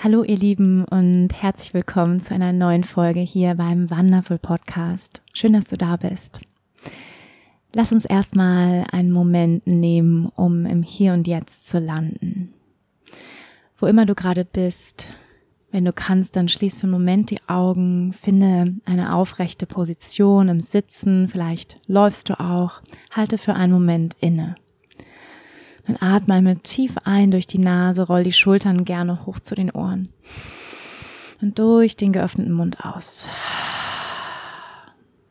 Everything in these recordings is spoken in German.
Hallo ihr Lieben und herzlich willkommen zu einer neuen Folge hier beim Wonderful Podcast. Schön, dass du da bist. Lass uns erstmal einen Moment nehmen, um im Hier und Jetzt zu landen. Wo immer du gerade bist, wenn du kannst, dann schließ für einen Moment die Augen, finde eine aufrechte Position im Sitzen, vielleicht läufst du auch, halte für einen Moment inne. Dann atme einmal tief ein durch die Nase, roll die Schultern gerne hoch zu den Ohren. Und durch den geöffneten Mund aus.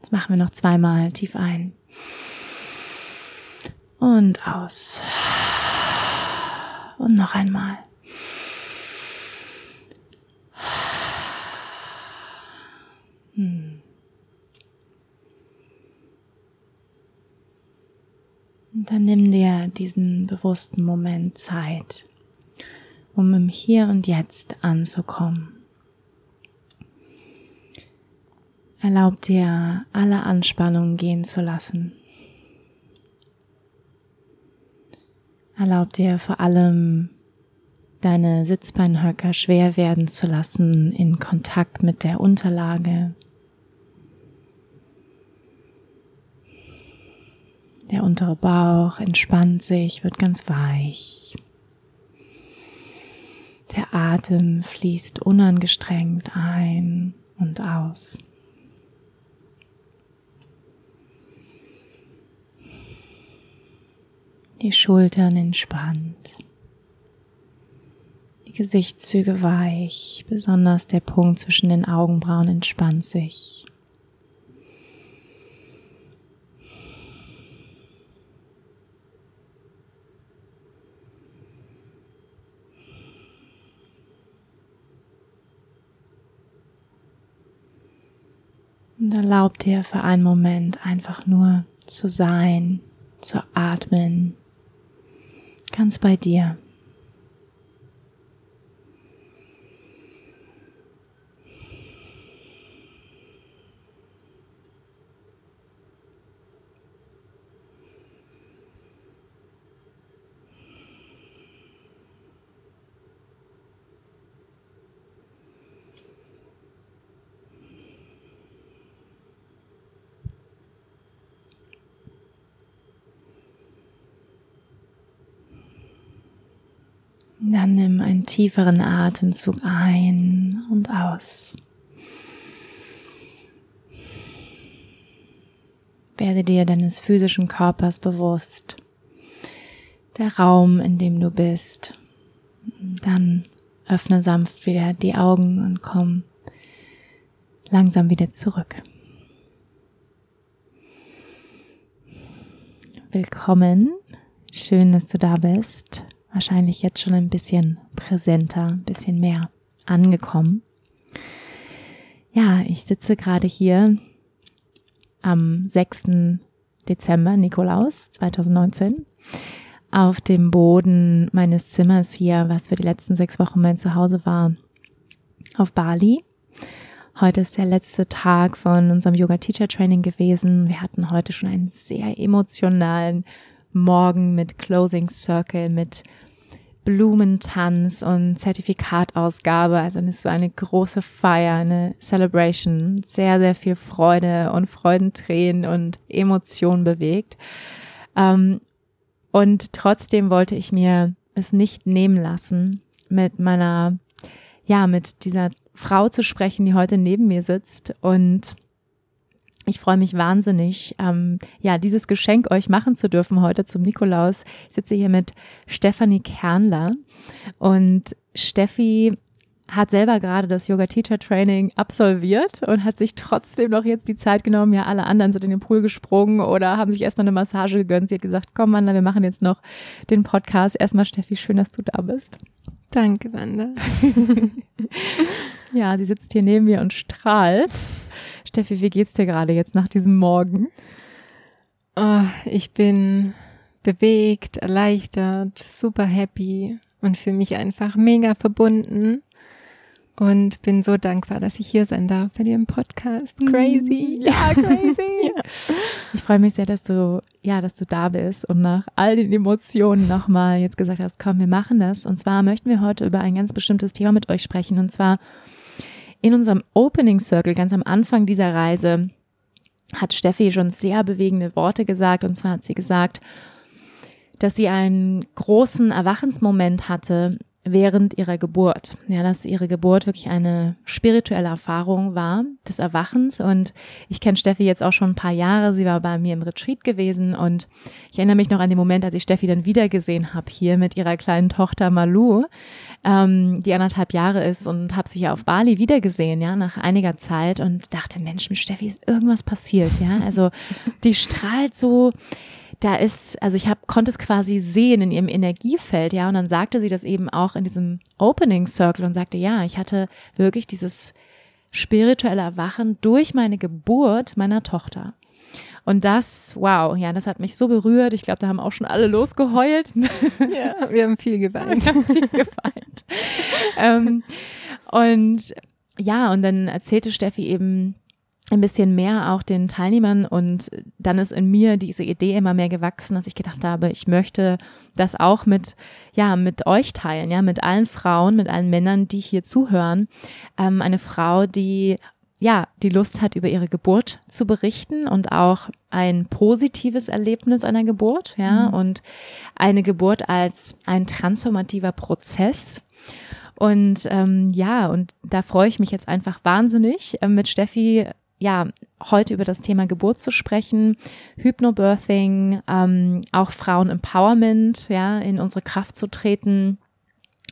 Das machen wir noch zweimal. Tief ein. Und aus. Und noch einmal. Hm. Und dann nimm dir diesen bewussten Moment Zeit, um im Hier und Jetzt anzukommen. Erlaub dir, alle Anspannungen gehen zu lassen. Erlaub dir vor allem, deine Sitzbeinhöcker schwer werden zu lassen in Kontakt mit der Unterlage, Der untere Bauch entspannt sich, wird ganz weich. Der Atem fließt unangestrengt ein und aus. Die Schultern entspannt. Die Gesichtszüge weich, besonders der Punkt zwischen den Augenbrauen entspannt sich. Und erlaub dir für einen Moment einfach nur zu sein, zu atmen, ganz bei dir. Dann nimm einen tieferen Atemzug ein und aus. Werde dir deines physischen Körpers bewusst. Der Raum, in dem du bist. Dann öffne sanft wieder die Augen und komm langsam wieder zurück. Willkommen. Schön, dass du da bist wahrscheinlich jetzt schon ein bisschen präsenter, ein bisschen mehr angekommen. Ja, ich sitze gerade hier am 6. Dezember, Nikolaus 2019, auf dem Boden meines Zimmers hier, was für die letzten sechs Wochen mein Zuhause war, auf Bali. Heute ist der letzte Tag von unserem Yoga Teacher Training gewesen. Wir hatten heute schon einen sehr emotionalen Morgen mit Closing Circle, mit Blumentanz und Zertifikatausgabe. Also es so eine große Feier, eine Celebration. Sehr, sehr viel Freude und Freudentränen und Emotionen bewegt. Ähm, und trotzdem wollte ich mir es nicht nehmen lassen, mit meiner, ja, mit dieser Frau zu sprechen, die heute neben mir sitzt und ich freue mich wahnsinnig, ähm, ja, dieses Geschenk euch machen zu dürfen heute zum Nikolaus. Ich sitze hier mit Stefanie Kernler und Steffi hat selber gerade das Yoga Teacher Training absolviert und hat sich trotzdem noch jetzt die Zeit genommen. Ja, alle anderen sind in den Pool gesprungen oder haben sich erstmal eine Massage gegönnt. Sie hat gesagt, komm Wanda, wir machen jetzt noch den Podcast. Erstmal Steffi, schön, dass du da bist. Danke, Wanda. ja, sie sitzt hier neben mir und strahlt. Steffi, wie geht's dir gerade jetzt nach diesem Morgen? Oh, ich bin bewegt, erleichtert, super happy und fühle mich einfach mega verbunden und bin so dankbar, dass ich hier sein darf bei dir im Podcast. Crazy. Ja, crazy. ja. Ich freue mich sehr, dass du, ja, dass du da bist und nach all den Emotionen nochmal jetzt gesagt hast, komm, wir machen das. Und zwar möchten wir heute über ein ganz bestimmtes Thema mit euch sprechen. Und zwar in unserem Opening Circle, ganz am Anfang dieser Reise, hat Steffi schon sehr bewegende Worte gesagt. Und zwar hat sie gesagt, dass sie einen großen Erwachensmoment hatte, während ihrer Geburt. Ja, dass ihre Geburt wirklich eine spirituelle Erfahrung war des Erwachens. Und ich kenne Steffi jetzt auch schon ein paar Jahre. Sie war bei mir im Retreat gewesen und ich erinnere mich noch an den Moment, als ich Steffi dann wiedergesehen habe hier mit ihrer kleinen Tochter Malu, ähm, die anderthalb Jahre ist und habe sie ja auf Bali wiedergesehen, ja, nach einiger Zeit und dachte, Mensch, mit Steffi ist irgendwas passiert, ja. Also die strahlt so da ist, also ich hab, konnte es quasi sehen in ihrem Energiefeld, ja, und dann sagte sie das eben auch in diesem Opening Circle und sagte, ja, ich hatte wirklich dieses spirituelle Erwachen durch meine Geburt meiner Tochter. Und das, wow, ja, das hat mich so berührt. Ich glaube, da haben auch schon alle losgeheult. Ja, wir haben viel geweint. Wir haben viel geweint. ähm, und ja, und dann erzählte Steffi eben, ein bisschen mehr auch den Teilnehmern und dann ist in mir diese Idee immer mehr gewachsen, dass ich gedacht habe, ich möchte das auch mit, ja, mit euch teilen, ja, mit allen Frauen, mit allen Männern, die hier zuhören. Ähm, eine Frau, die ja, die Lust hat, über ihre Geburt zu berichten und auch ein positives Erlebnis einer Geburt, ja, mhm. und eine Geburt als ein transformativer Prozess. Und ähm, ja, und da freue ich mich jetzt einfach wahnsinnig, äh, mit Steffi ja, heute über das Thema Geburt zu sprechen, Hypnobirthing, ähm, auch Frauen-Empowerment, ja, in unsere Kraft zu treten,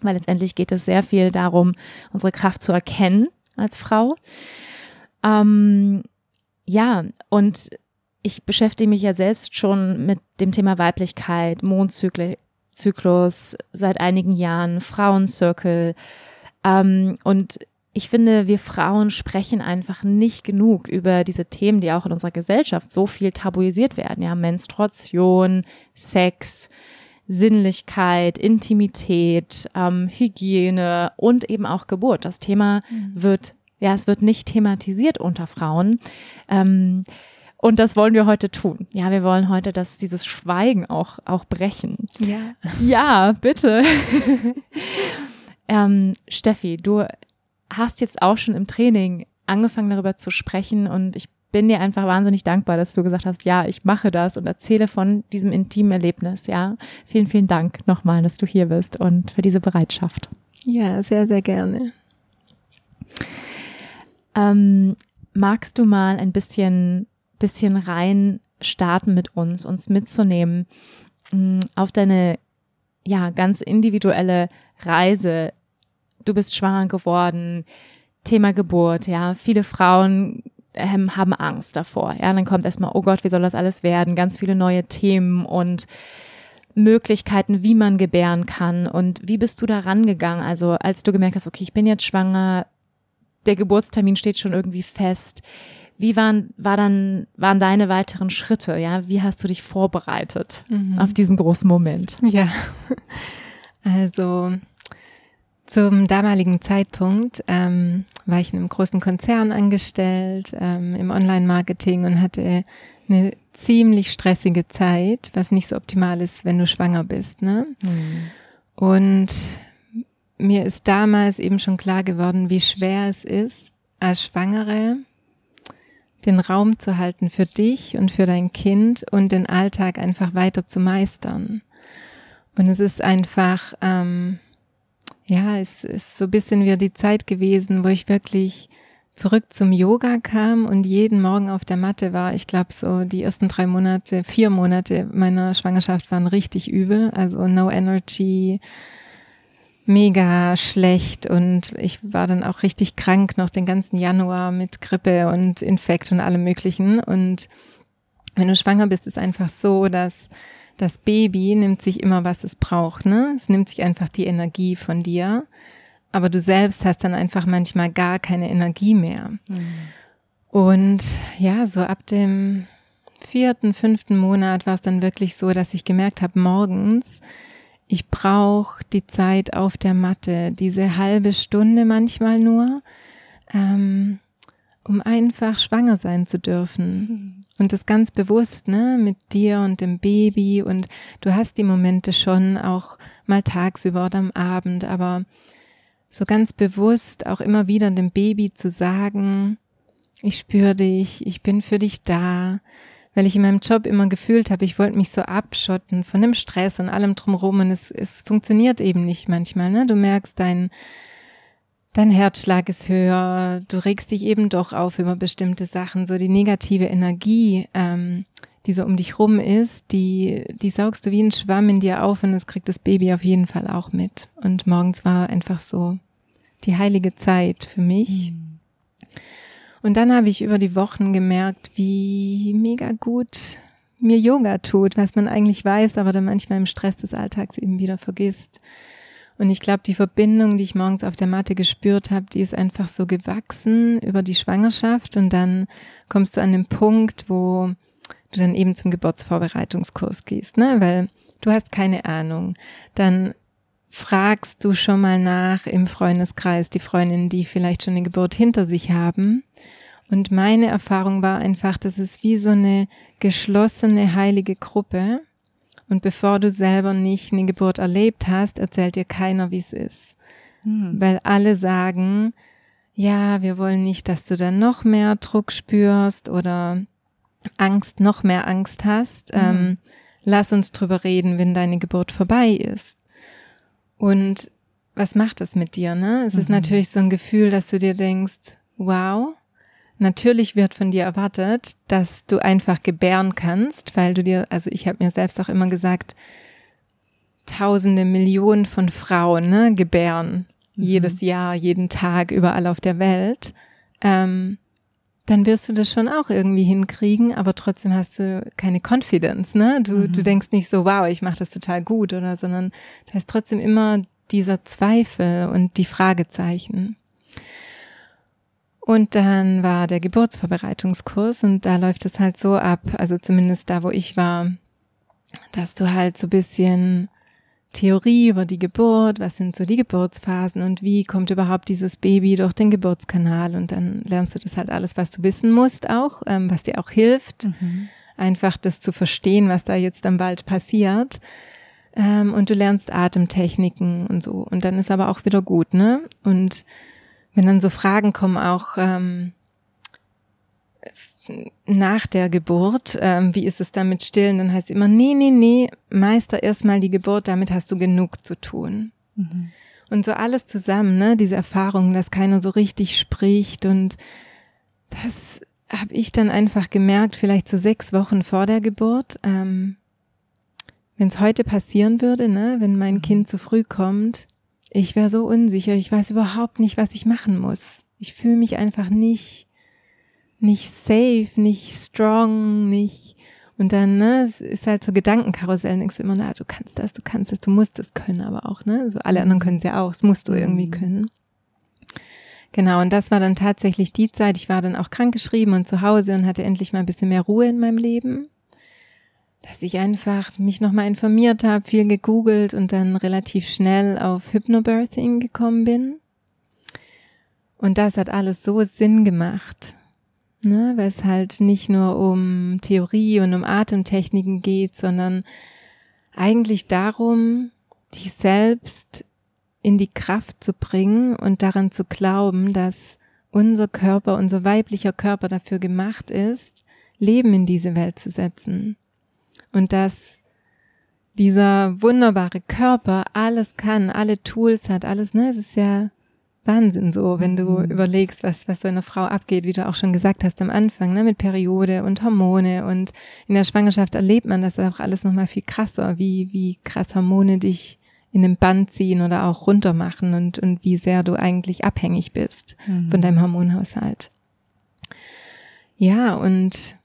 weil letztendlich geht es sehr viel darum, unsere Kraft zu erkennen als Frau. Ähm, ja, und ich beschäftige mich ja selbst schon mit dem Thema Weiblichkeit, Mondzyklus seit einigen Jahren, Frauencircle. Ähm, und ich finde, wir Frauen sprechen einfach nicht genug über diese Themen, die auch in unserer Gesellschaft so viel tabuisiert werden. Ja, Menstruation, Sex, Sinnlichkeit, Intimität, ähm, Hygiene und eben auch Geburt. Das Thema mhm. wird, ja, es wird nicht thematisiert unter Frauen. Ähm, und das wollen wir heute tun. Ja, wir wollen heute dass dieses Schweigen auch, auch brechen. Ja. Ja, bitte. ähm, Steffi, du hast jetzt auch schon im Training angefangen darüber zu sprechen und ich bin dir einfach wahnsinnig dankbar, dass du gesagt hast, ja, ich mache das und erzähle von diesem intimen Erlebnis. Ja, vielen, vielen Dank nochmal, dass du hier bist und für diese Bereitschaft. Ja, sehr, sehr gerne. Ähm, magst du mal ein bisschen, bisschen rein starten mit uns, uns mitzunehmen mh, mm, auf deine, ja, ganz individuelle Reise du bist schwanger geworden, Thema Geburt, ja, viele Frauen ähm, haben Angst davor, ja, dann kommt erstmal, oh Gott, wie soll das alles werden, ganz viele neue Themen und Möglichkeiten, wie man gebären kann. Und wie bist du da rangegangen, also als du gemerkt hast, okay, ich bin jetzt schwanger, der Geburtstermin steht schon irgendwie fest, wie waren, war dann, waren deine weiteren Schritte, ja, wie hast du dich vorbereitet mhm. auf diesen großen Moment? Ja, also zum damaligen Zeitpunkt ähm, war ich in einem großen Konzern angestellt ähm, im Online-Marketing und hatte eine ziemlich stressige Zeit, was nicht so optimal ist, wenn du schwanger bist. Ne? Mhm. Und mir ist damals eben schon klar geworden, wie schwer es ist, als Schwangere den Raum zu halten für dich und für dein Kind und den Alltag einfach weiter zu meistern. Und es ist einfach ähm, ja, es ist so ein bisschen wie die Zeit gewesen, wo ich wirklich zurück zum Yoga kam und jeden Morgen auf der Matte war. Ich glaube, so die ersten drei Monate, vier Monate meiner Schwangerschaft waren richtig übel. Also no energy, mega schlecht und ich war dann auch richtig krank noch den ganzen Januar mit Grippe und Infekt und allem möglichen und wenn du schwanger bist, ist einfach so, dass das Baby nimmt sich immer, was es braucht, ne? Es nimmt sich einfach die Energie von dir, aber du selbst hast dann einfach manchmal gar keine Energie mehr. Mhm. Und ja, so ab dem vierten, fünften Monat war es dann wirklich so, dass ich gemerkt habe, morgens, ich brauche die Zeit auf der Matte, diese halbe Stunde manchmal nur, ähm, um einfach schwanger sein zu dürfen. Und das ganz bewusst, ne, mit dir und dem Baby und du hast die Momente schon auch mal tagsüber oder am Abend, aber so ganz bewusst auch immer wieder dem Baby zu sagen, ich spüre dich, ich bin für dich da, weil ich in meinem Job immer gefühlt habe, ich wollte mich so abschotten von dem Stress und allem drumherum und es, es funktioniert eben nicht manchmal. Ne? Du merkst, dein, dein Herzschlag ist höher, du regst dich eben doch auf über bestimmte Sachen, so die negative Energie, ähm, die so um dich rum ist, die, die saugst du wie ein Schwamm in dir auf und das kriegt das Baby auf jeden Fall auch mit. Und morgens war einfach so die heilige Zeit für mich. Mhm. Und dann habe ich über die Wochen gemerkt, wie mega gut mir Yoga tut, was man eigentlich weiß, aber dann manchmal im Stress des Alltags eben wieder vergisst. Und ich glaube, die Verbindung, die ich morgens auf der Matte gespürt habe, die ist einfach so gewachsen über die Schwangerschaft. Und dann kommst du an den Punkt, wo du dann eben zum Geburtsvorbereitungskurs gehst, ne? Weil du hast keine Ahnung. Dann fragst du schon mal nach im Freundeskreis, die Freundinnen, die vielleicht schon eine Geburt hinter sich haben. Und meine Erfahrung war einfach, das ist wie so eine geschlossene heilige Gruppe. Und bevor du selber nicht eine Geburt erlebt hast, erzählt dir keiner, wie es ist. Hm. Weil alle sagen, ja, wir wollen nicht, dass du dann noch mehr Druck spürst oder Angst, noch mehr Angst hast. Hm. Ähm, lass uns drüber reden, wenn deine Geburt vorbei ist. Und was macht das mit dir, ne? Es mhm. ist natürlich so ein Gefühl, dass du dir denkst, wow, natürlich wird von dir erwartet, dass du einfach gebären kannst, weil du dir, also ich habe mir selbst auch immer gesagt, tausende Millionen von Frauen ne, gebären mhm. jedes Jahr, jeden Tag, überall auf der Welt. Ähm, dann wirst du das schon auch irgendwie hinkriegen, aber trotzdem hast du keine Confidence, ne? Du, mhm. du denkst nicht so, wow, ich mache das total gut, oder, sondern da ist trotzdem immer dieser Zweifel und die Fragezeichen. Und dann war der Geburtsvorbereitungskurs und da läuft es halt so ab, also zumindest da, wo ich war, dass du halt so bisschen Theorie über die Geburt, was sind so die Geburtsphasen und wie kommt überhaupt dieses Baby durch den Geburtskanal und dann lernst du das halt alles, was du wissen musst auch, ähm, was dir auch hilft, mhm. einfach das zu verstehen, was da jetzt am Wald passiert. Ähm, und du lernst Atemtechniken und so. Und dann ist aber auch wieder gut, ne? Und wenn dann so Fragen kommen, auch ähm, nach der Geburt, ähm, wie ist es dann mit Stillen, dann heißt es immer, nee, nee, nee, meister erstmal die Geburt, damit hast du genug zu tun. Mhm. Und so alles zusammen, ne, diese Erfahrung, dass keiner so richtig spricht und das habe ich dann einfach gemerkt, vielleicht so sechs Wochen vor der Geburt, ähm, wenn es heute passieren würde, ne, wenn mein mhm. Kind zu früh kommt, ich wäre so unsicher, ich weiß überhaupt nicht, was ich machen muss. Ich fühle mich einfach nicht nicht safe, nicht strong, nicht und dann, ne, es ist halt so Gedankenkarussell, denkst du immer, na, du kannst das, du kannst das, du musst es können, aber auch, ne? So alle anderen können es ja auch, es musst du irgendwie mhm. können. Genau, und das war dann tatsächlich die Zeit. Ich war dann auch krankgeschrieben und zu Hause und hatte endlich mal ein bisschen mehr Ruhe in meinem Leben. Dass ich einfach mich nochmal informiert habe, viel gegoogelt und dann relativ schnell auf Hypnobirthing gekommen bin. Und das hat alles so Sinn gemacht ne, weil es halt nicht nur um Theorie und um Atemtechniken geht, sondern eigentlich darum, dich selbst in die Kraft zu bringen und daran zu glauben, dass unser Körper, unser weiblicher Körper dafür gemacht ist, Leben in diese Welt zu setzen. Und dass dieser wunderbare Körper alles kann, alle Tools hat, alles, ne, es ist ja Wahnsinn so, wenn du mhm. überlegst, was, was so einer Frau abgeht, wie du auch schon gesagt hast am Anfang, ne, mit Periode und Hormone und in der Schwangerschaft erlebt man das auch alles nochmal viel krasser, wie, wie krass Hormone dich in einem Band ziehen oder auch runter machen und, und wie sehr du eigentlich abhängig bist mhm. von deinem Hormonhaushalt. Ja, und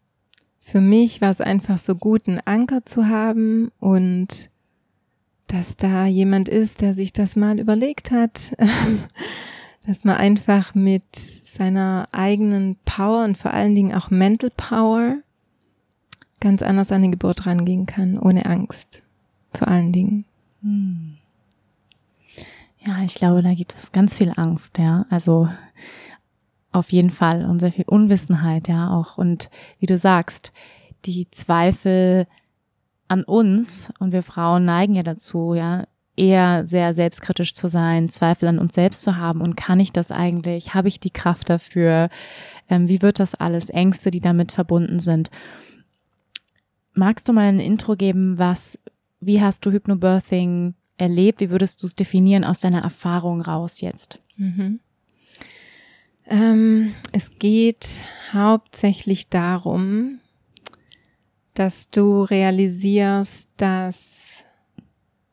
für mich war es einfach so gut, einen Anker zu haben und dass da jemand ist, der sich das mal überlegt hat, dass man einfach mit seiner eigenen Power und vor allen Dingen auch Mental Power ganz anders an die Geburt rangehen kann, ohne Angst. Vor allen Dingen. Hm. Ja, ich glaube, da gibt es ganz viel Angst, ja. Also auf jeden Fall und sehr viel Unwissenheit, ja, auch. Und wie du sagst, die Zweifel an uns und wir Frauen neigen ja dazu, ja, eher sehr selbstkritisch zu sein, Zweifel an uns selbst zu haben und kann ich das eigentlich? Habe ich die Kraft dafür? Ähm, wie wird das alles? Ängste, die damit verbunden sind. Magst du mal ein Intro geben, was, wie hast du Hypnobirthing erlebt? Wie würdest du es definieren aus deiner Erfahrung raus jetzt? Mhm. Ähm, es geht hauptsächlich darum, dass du realisierst, dass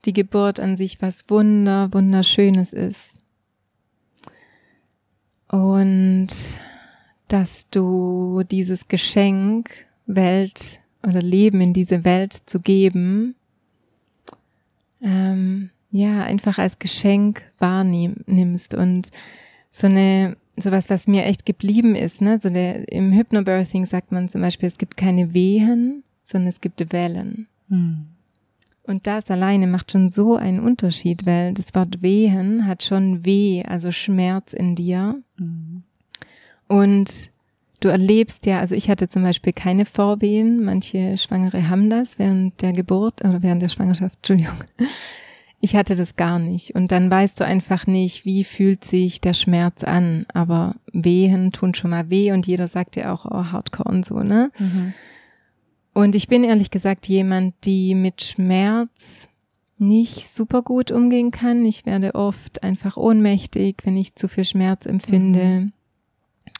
die Geburt an sich was wunder, wunderschönes ist. Und dass du dieses Geschenk, Welt oder Leben in diese Welt zu geben, ähm, ja, einfach als Geschenk wahrnimmst und so eine sowas, was mir echt geblieben ist, ne? So der, im Hypnobirthing sagt man zum Beispiel, es gibt keine Wehen, sondern es gibt Wellen. Hm. Und das alleine macht schon so einen Unterschied, weil das Wort Wehen hat schon Weh, also Schmerz in dir. Hm. Und du erlebst ja, also ich hatte zum Beispiel keine Vorwehen, manche Schwangere haben das während der Geburt oder während der Schwangerschaft, Entschuldigung. Ich hatte das gar nicht. Und dann weißt du einfach nicht, wie fühlt sich der Schmerz an. Aber Wehen tun schon mal weh und jeder sagt ja auch, oh, Hardcore und so, ne? Mhm. Und ich bin ehrlich gesagt jemand, die mit Schmerz nicht super gut umgehen kann. Ich werde oft einfach ohnmächtig, wenn ich zu viel Schmerz empfinde. Mhm.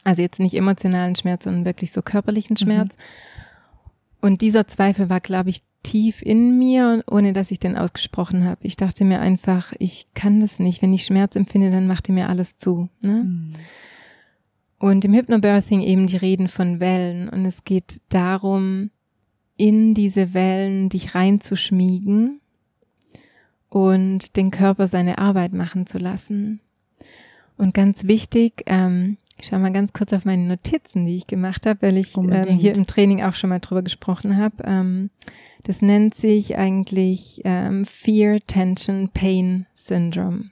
Also jetzt nicht emotionalen Schmerz, sondern wirklich so körperlichen mhm. Schmerz. Mhm. Und dieser Zweifel war, glaube ich, tief in mir, ohne dass ich den ausgesprochen habe. Ich dachte mir einfach, ich kann das nicht. Wenn ich Schmerz empfinde, dann macht ihr mir alles zu. Ne? Mhm. Und im Hypnobirthing eben die Reden von Wellen. Und es geht darum, in diese Wellen dich reinzuschmiegen und den Körper seine Arbeit machen zu lassen. Und ganz wichtig, ähm, ich schaue mal ganz kurz auf meine Notizen, die ich gemacht habe, weil ich ähm, hier im Training auch schon mal drüber gesprochen habe. Ähm, das nennt sich eigentlich ähm, Fear, Tension, Pain Syndrome.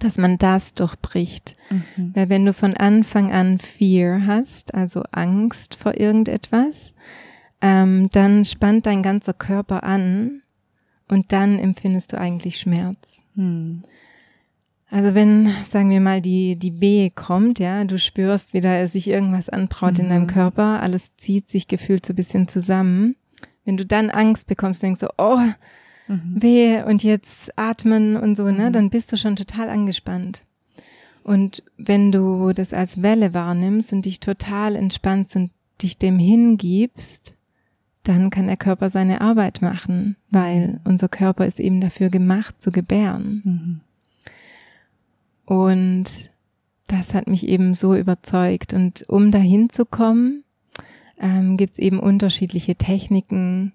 Dass man das durchbricht. Mhm. Weil wenn du von Anfang an Fear hast, also Angst vor irgendetwas, ähm, dann spannt dein ganzer Körper an und dann empfindest du eigentlich Schmerz. Hm. Also wenn, sagen wir mal, die, die Wehe kommt, ja, du spürst, wie da sich irgendwas anbraut mhm. in deinem mhm. Körper, alles zieht sich gefühlt so ein bisschen zusammen. Wenn du dann Angst bekommst, denkst du, oh, mhm. Wehe und jetzt atmen und so, ne, mhm. dann bist du schon total angespannt. Und wenn du das als Welle wahrnimmst und dich total entspannst und dich dem hingibst, dann kann der Körper seine Arbeit machen, weil unser Körper ist eben dafür gemacht zu gebären. Und das hat mich eben so überzeugt. Und um dahin zu kommen, ähm, gibt es eben unterschiedliche Techniken,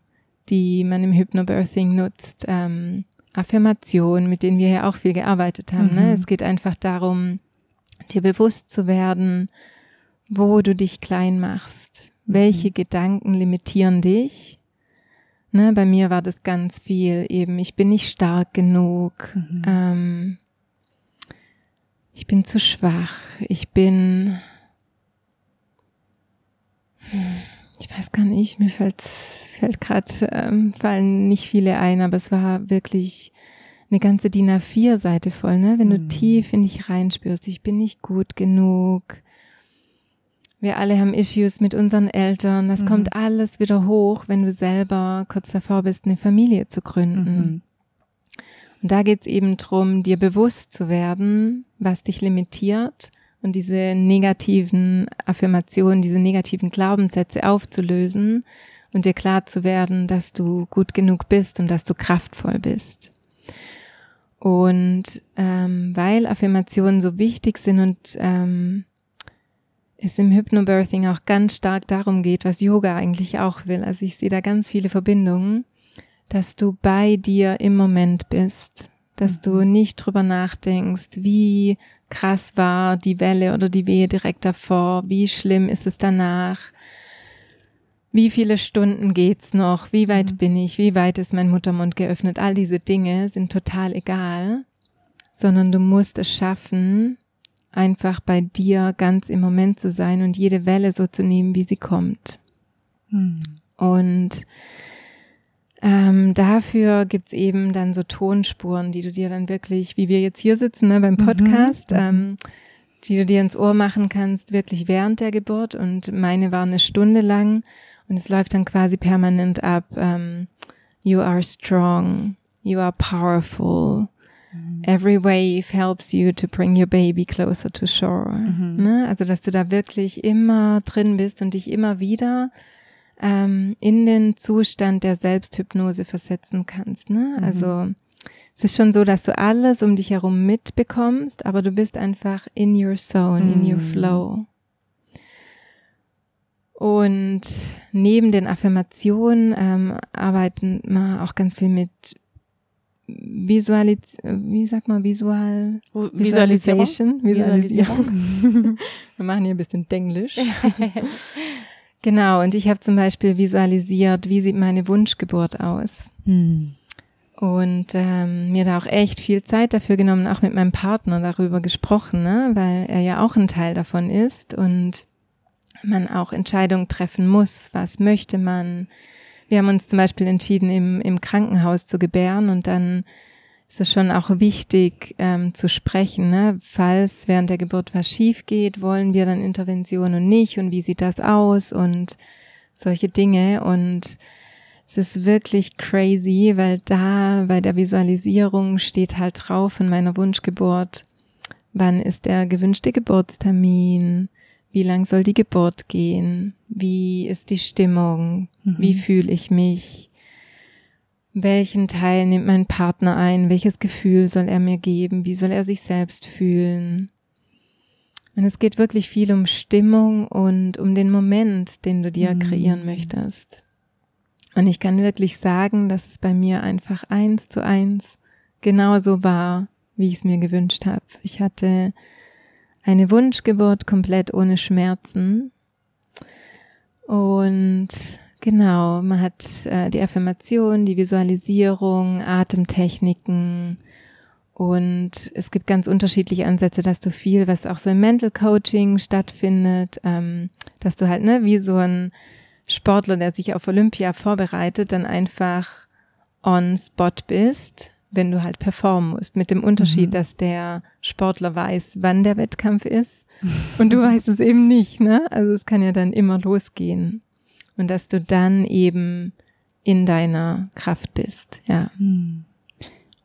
die man im Hypnobirthing nutzt. Ähm, Affirmationen, mit denen wir ja auch viel gearbeitet haben. Ne? Mhm. Ne? Es geht einfach darum, dir bewusst zu werden, wo du dich klein machst, welche mhm. Gedanken limitieren dich. Ne, bei mir war das ganz viel eben, ich bin nicht stark genug, mhm. ähm, ich bin zu schwach, ich bin, ich weiß gar nicht, mir fällt, fällt gerade, ähm, fallen nicht viele ein, aber es war wirklich eine ganze DIN A4-Seite voll, ne? Wenn du mhm. tief in dich reinspürst, ich bin nicht gut genug. Wir alle haben Issues mit unseren Eltern. Das mhm. kommt alles wieder hoch, wenn du selber kurz davor bist, eine Familie zu gründen. Mhm. Und da geht's eben drum, dir bewusst zu werden, was dich limitiert und diese negativen Affirmationen, diese negativen Glaubenssätze aufzulösen und dir klar zu werden, dass du gut genug bist und dass du kraftvoll bist. Und ähm, weil Affirmationen so wichtig sind und ähm, es im Hypnobirthing auch ganz stark darum geht, was Yoga eigentlich auch will. Also ich sehe da ganz viele Verbindungen, dass du bei dir im Moment bist, dass mhm. du nicht drüber nachdenkst, wie krass war die Welle oder die Wehe direkt davor, wie schlimm ist es danach, wie viele Stunden geht's noch, wie weit mhm. bin ich, wie weit ist mein Muttermund geöffnet, all diese Dinge sind total egal, sondern du musst es schaffen, einfach bei dir ganz im Moment zu sein und jede Welle so zu nehmen, wie sie kommt. Mhm. Und ähm, dafür gibt's eben dann so Tonspuren, die du dir dann wirklich, wie wir jetzt hier sitzen ne, beim mhm. Podcast, mhm. ähm, die du dir ins Ohr machen kannst, wirklich während der Geburt. Und meine war eine Stunde lang und es läuft dann quasi permanent ab. Ähm, you are strong, you are powerful. Mhm. Every wave helps you to bring your baby closer to shore. Mhm. Ne? Also, dass du da wirklich immer drin bist und dich immer wieder ähm, in den Zustand der Selbsthypnose versetzen kannst. Ne? Mhm. Also, es ist schon so, dass du alles um dich herum mitbekommst, aber du bist einfach in your zone, in your mhm. flow. Und neben den Affirmationen ähm, arbeiten wir auch ganz viel mit Visualis wie sagt man, Visual Visualisation. Visualisierung. wir machen hier ein bisschen Denglisch. genau, und ich habe zum Beispiel visualisiert, wie sieht meine Wunschgeburt aus. Hm. Und ähm, mir da auch echt viel Zeit dafür genommen, auch mit meinem Partner darüber gesprochen, ne? weil er ja auch ein Teil davon ist und man auch Entscheidungen treffen muss. Was möchte man? Wir haben uns zum Beispiel entschieden, im, im Krankenhaus zu gebären und dann ist es schon auch wichtig ähm, zu sprechen, ne? falls während der Geburt was schief geht, wollen wir dann Intervention und nicht und wie sieht das aus und solche Dinge und es ist wirklich crazy, weil da bei der Visualisierung steht halt drauf in meiner Wunschgeburt, wann ist der gewünschte Geburtstermin, wie lang soll die Geburt gehen? Wie ist die Stimmung? Mhm. Wie fühle ich mich? Welchen Teil nimmt mein Partner ein? Welches Gefühl soll er mir geben? Wie soll er sich selbst fühlen? Und es geht wirklich viel um Stimmung und um den Moment, den du dir mhm. kreieren möchtest. Und ich kann wirklich sagen, dass es bei mir einfach eins zu eins genauso war, wie ich es mir gewünscht habe. Ich hatte eine Wunschgeburt komplett ohne Schmerzen. Und genau, man hat äh, die Affirmation, die Visualisierung, Atemtechniken und es gibt ganz unterschiedliche Ansätze, dass du viel, was auch so im Mental Coaching stattfindet, ähm, dass du halt, ne, wie so ein Sportler, der sich auf Olympia vorbereitet, dann einfach on spot bist wenn du halt performen musst. Mit dem Unterschied, mhm. dass der Sportler weiß, wann der Wettkampf ist und du weißt es eben nicht, ne? Also es kann ja dann immer losgehen. Und dass du dann eben in deiner Kraft bist, ja. Hm.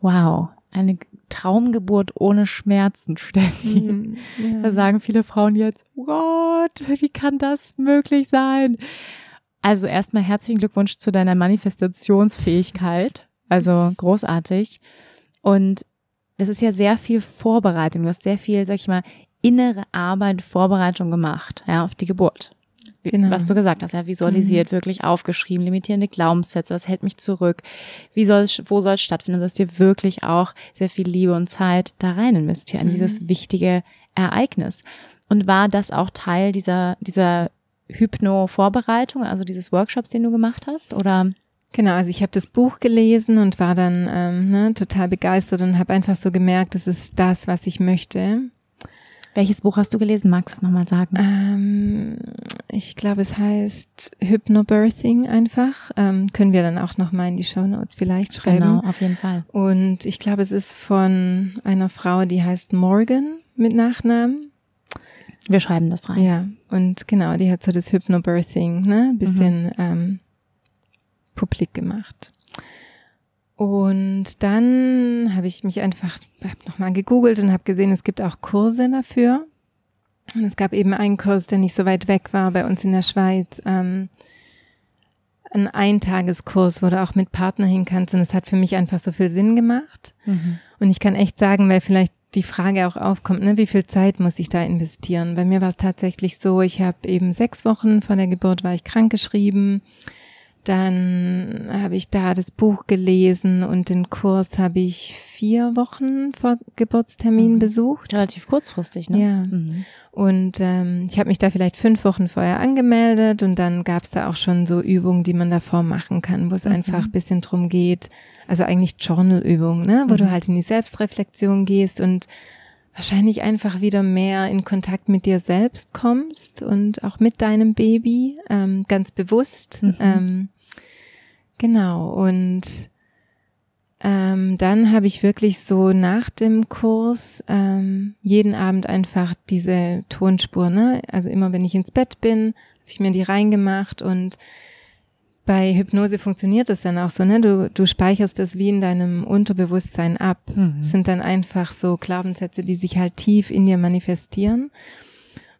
Wow. Eine Traumgeburt ohne Schmerzen, Steffi. Mhm, ja. Da sagen viele Frauen jetzt, oh Gott, wie kann das möglich sein? Also erstmal herzlichen Glückwunsch zu deiner Manifestationsfähigkeit. Also großartig. Und das ist ja sehr viel Vorbereitung. Du hast sehr viel, sag ich mal, innere Arbeit, Vorbereitung gemacht, ja, auf die Geburt. Genau. Was du gesagt hast, ja, visualisiert, mhm. wirklich aufgeschrieben, limitierende Glaubenssätze, das hält mich zurück. Wie soll wo soll es stattfinden? Du hast dir wirklich auch sehr viel Liebe und Zeit da rein investieren, mhm. in dieses wichtige Ereignis. Und war das auch Teil dieser, dieser Hypno-Vorbereitung, also dieses Workshops, den du gemacht hast, oder? Genau, also ich habe das Buch gelesen und war dann ähm, ne, total begeistert und habe einfach so gemerkt, das ist das, was ich möchte. Welches Buch hast du gelesen? Magst du es nochmal sagen? Ähm, ich glaube, es heißt Hypnobirthing einfach. Ähm, können wir dann auch nochmal in die Show Notes vielleicht schreiben. Genau, auf jeden Fall. Und ich glaube, es ist von einer Frau, die heißt Morgan mit Nachnamen. Wir schreiben das rein. Ja, und genau, die hat so das Hypnobirthing, ne, bisschen mhm. ähm, publik gemacht. Und dann habe ich mich einfach hab nochmal gegoogelt und habe gesehen, es gibt auch Kurse dafür. Und es gab eben einen Kurs, der nicht so weit weg war bei uns in der Schweiz. Ähm, ein Eintageskurs, wo du auch mit Partner hin kannst. Und es hat für mich einfach so viel Sinn gemacht. Mhm. Und ich kann echt sagen, weil vielleicht die Frage auch aufkommt, ne, wie viel Zeit muss ich da investieren? Bei mir war es tatsächlich so, ich habe eben sechs Wochen vor der Geburt war ich krankgeschrieben. Dann habe ich da das Buch gelesen und den Kurs habe ich vier Wochen vor Geburtstermin mhm. besucht. Relativ kurzfristig, ne? Ja. Mhm. Und ähm, ich habe mich da vielleicht fünf Wochen vorher angemeldet und dann gab es da auch schon so Übungen, die man davor machen kann, wo es mhm. einfach ein bisschen drum geht. Also eigentlich Journal-Übungen, ne? wo du mhm. halt in die Selbstreflexion gehst und wahrscheinlich einfach wieder mehr in Kontakt mit dir selbst kommst und auch mit deinem Baby, ähm, ganz bewusst. Mhm. Ähm, genau. Und ähm, dann habe ich wirklich so nach dem Kurs ähm, jeden Abend einfach diese Tonspur, ne? Also immer wenn ich ins Bett bin, habe ich mir die reingemacht und bei Hypnose funktioniert es dann auch so, ne? Du, du speicherst es wie in deinem Unterbewusstsein ab. Mhm. sind dann einfach so Glaubenssätze, die sich halt tief in dir manifestieren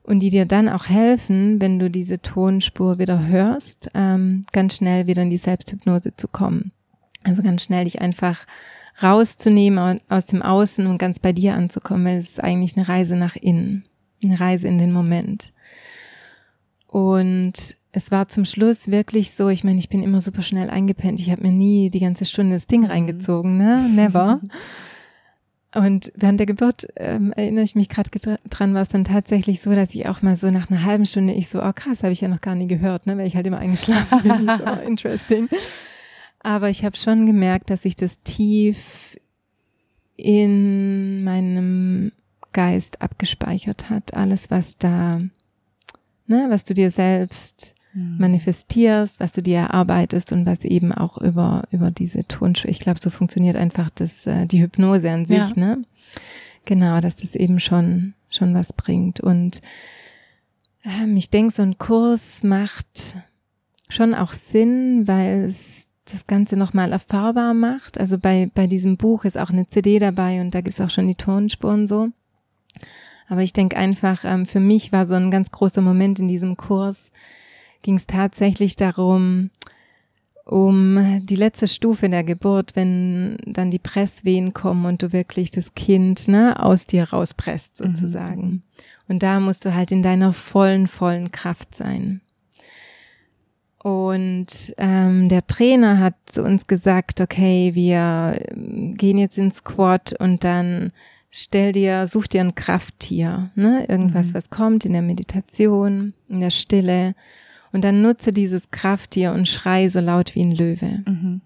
und die dir dann auch helfen, wenn du diese Tonspur wieder hörst, ähm, ganz schnell wieder in die Selbsthypnose zu kommen. Also ganz schnell dich einfach rauszunehmen aus dem Außen und ganz bei dir anzukommen, weil es ist eigentlich eine Reise nach innen, eine Reise in den Moment. Und es war zum Schluss wirklich so, ich meine, ich bin immer super schnell eingepennt. Ich habe mir nie die ganze Stunde das Ding mhm. reingezogen, ne? Never. Und während der Geburt ähm, erinnere ich mich gerade dran, war es dann tatsächlich so, dass ich auch mal so nach einer halben Stunde ich so, oh krass, habe ich ja noch gar nie gehört, ne? Weil ich halt immer eingeschlafen bin. so, oh, interesting. Aber ich habe schon gemerkt, dass sich das tief in meinem Geist abgespeichert hat. Alles, was da, ne, was du dir selbst Mhm. manifestierst, was du dir erarbeitest und was eben auch über, über diese Tonspur, ich glaube, so funktioniert einfach das, äh, die Hypnose an sich, ja. ne? Genau, dass das eben schon, schon was bringt. Und ähm, ich denke, so ein Kurs macht schon auch Sinn, weil es das Ganze nochmal erfahrbar macht. Also bei, bei diesem Buch ist auch eine CD dabei und da gibt es auch schon die Tonspuren so. Aber ich denke einfach, ähm, für mich war so ein ganz großer Moment in diesem Kurs, ging es tatsächlich darum, um die letzte Stufe der Geburt, wenn dann die Presswehen kommen und du wirklich das Kind ne, aus dir rauspresst mhm. sozusagen. Mhm. Und da musst du halt in deiner vollen, vollen Kraft sein. Und ähm, der Trainer hat zu uns gesagt, okay, wir gehen jetzt ins Squat und dann stell dir, such dir ein Krafttier, ne? Irgendwas, mhm. was kommt in der Meditation, in der Stille und dann nutze dieses Krafttier und schrei so laut wie ein Löwe. Mhm.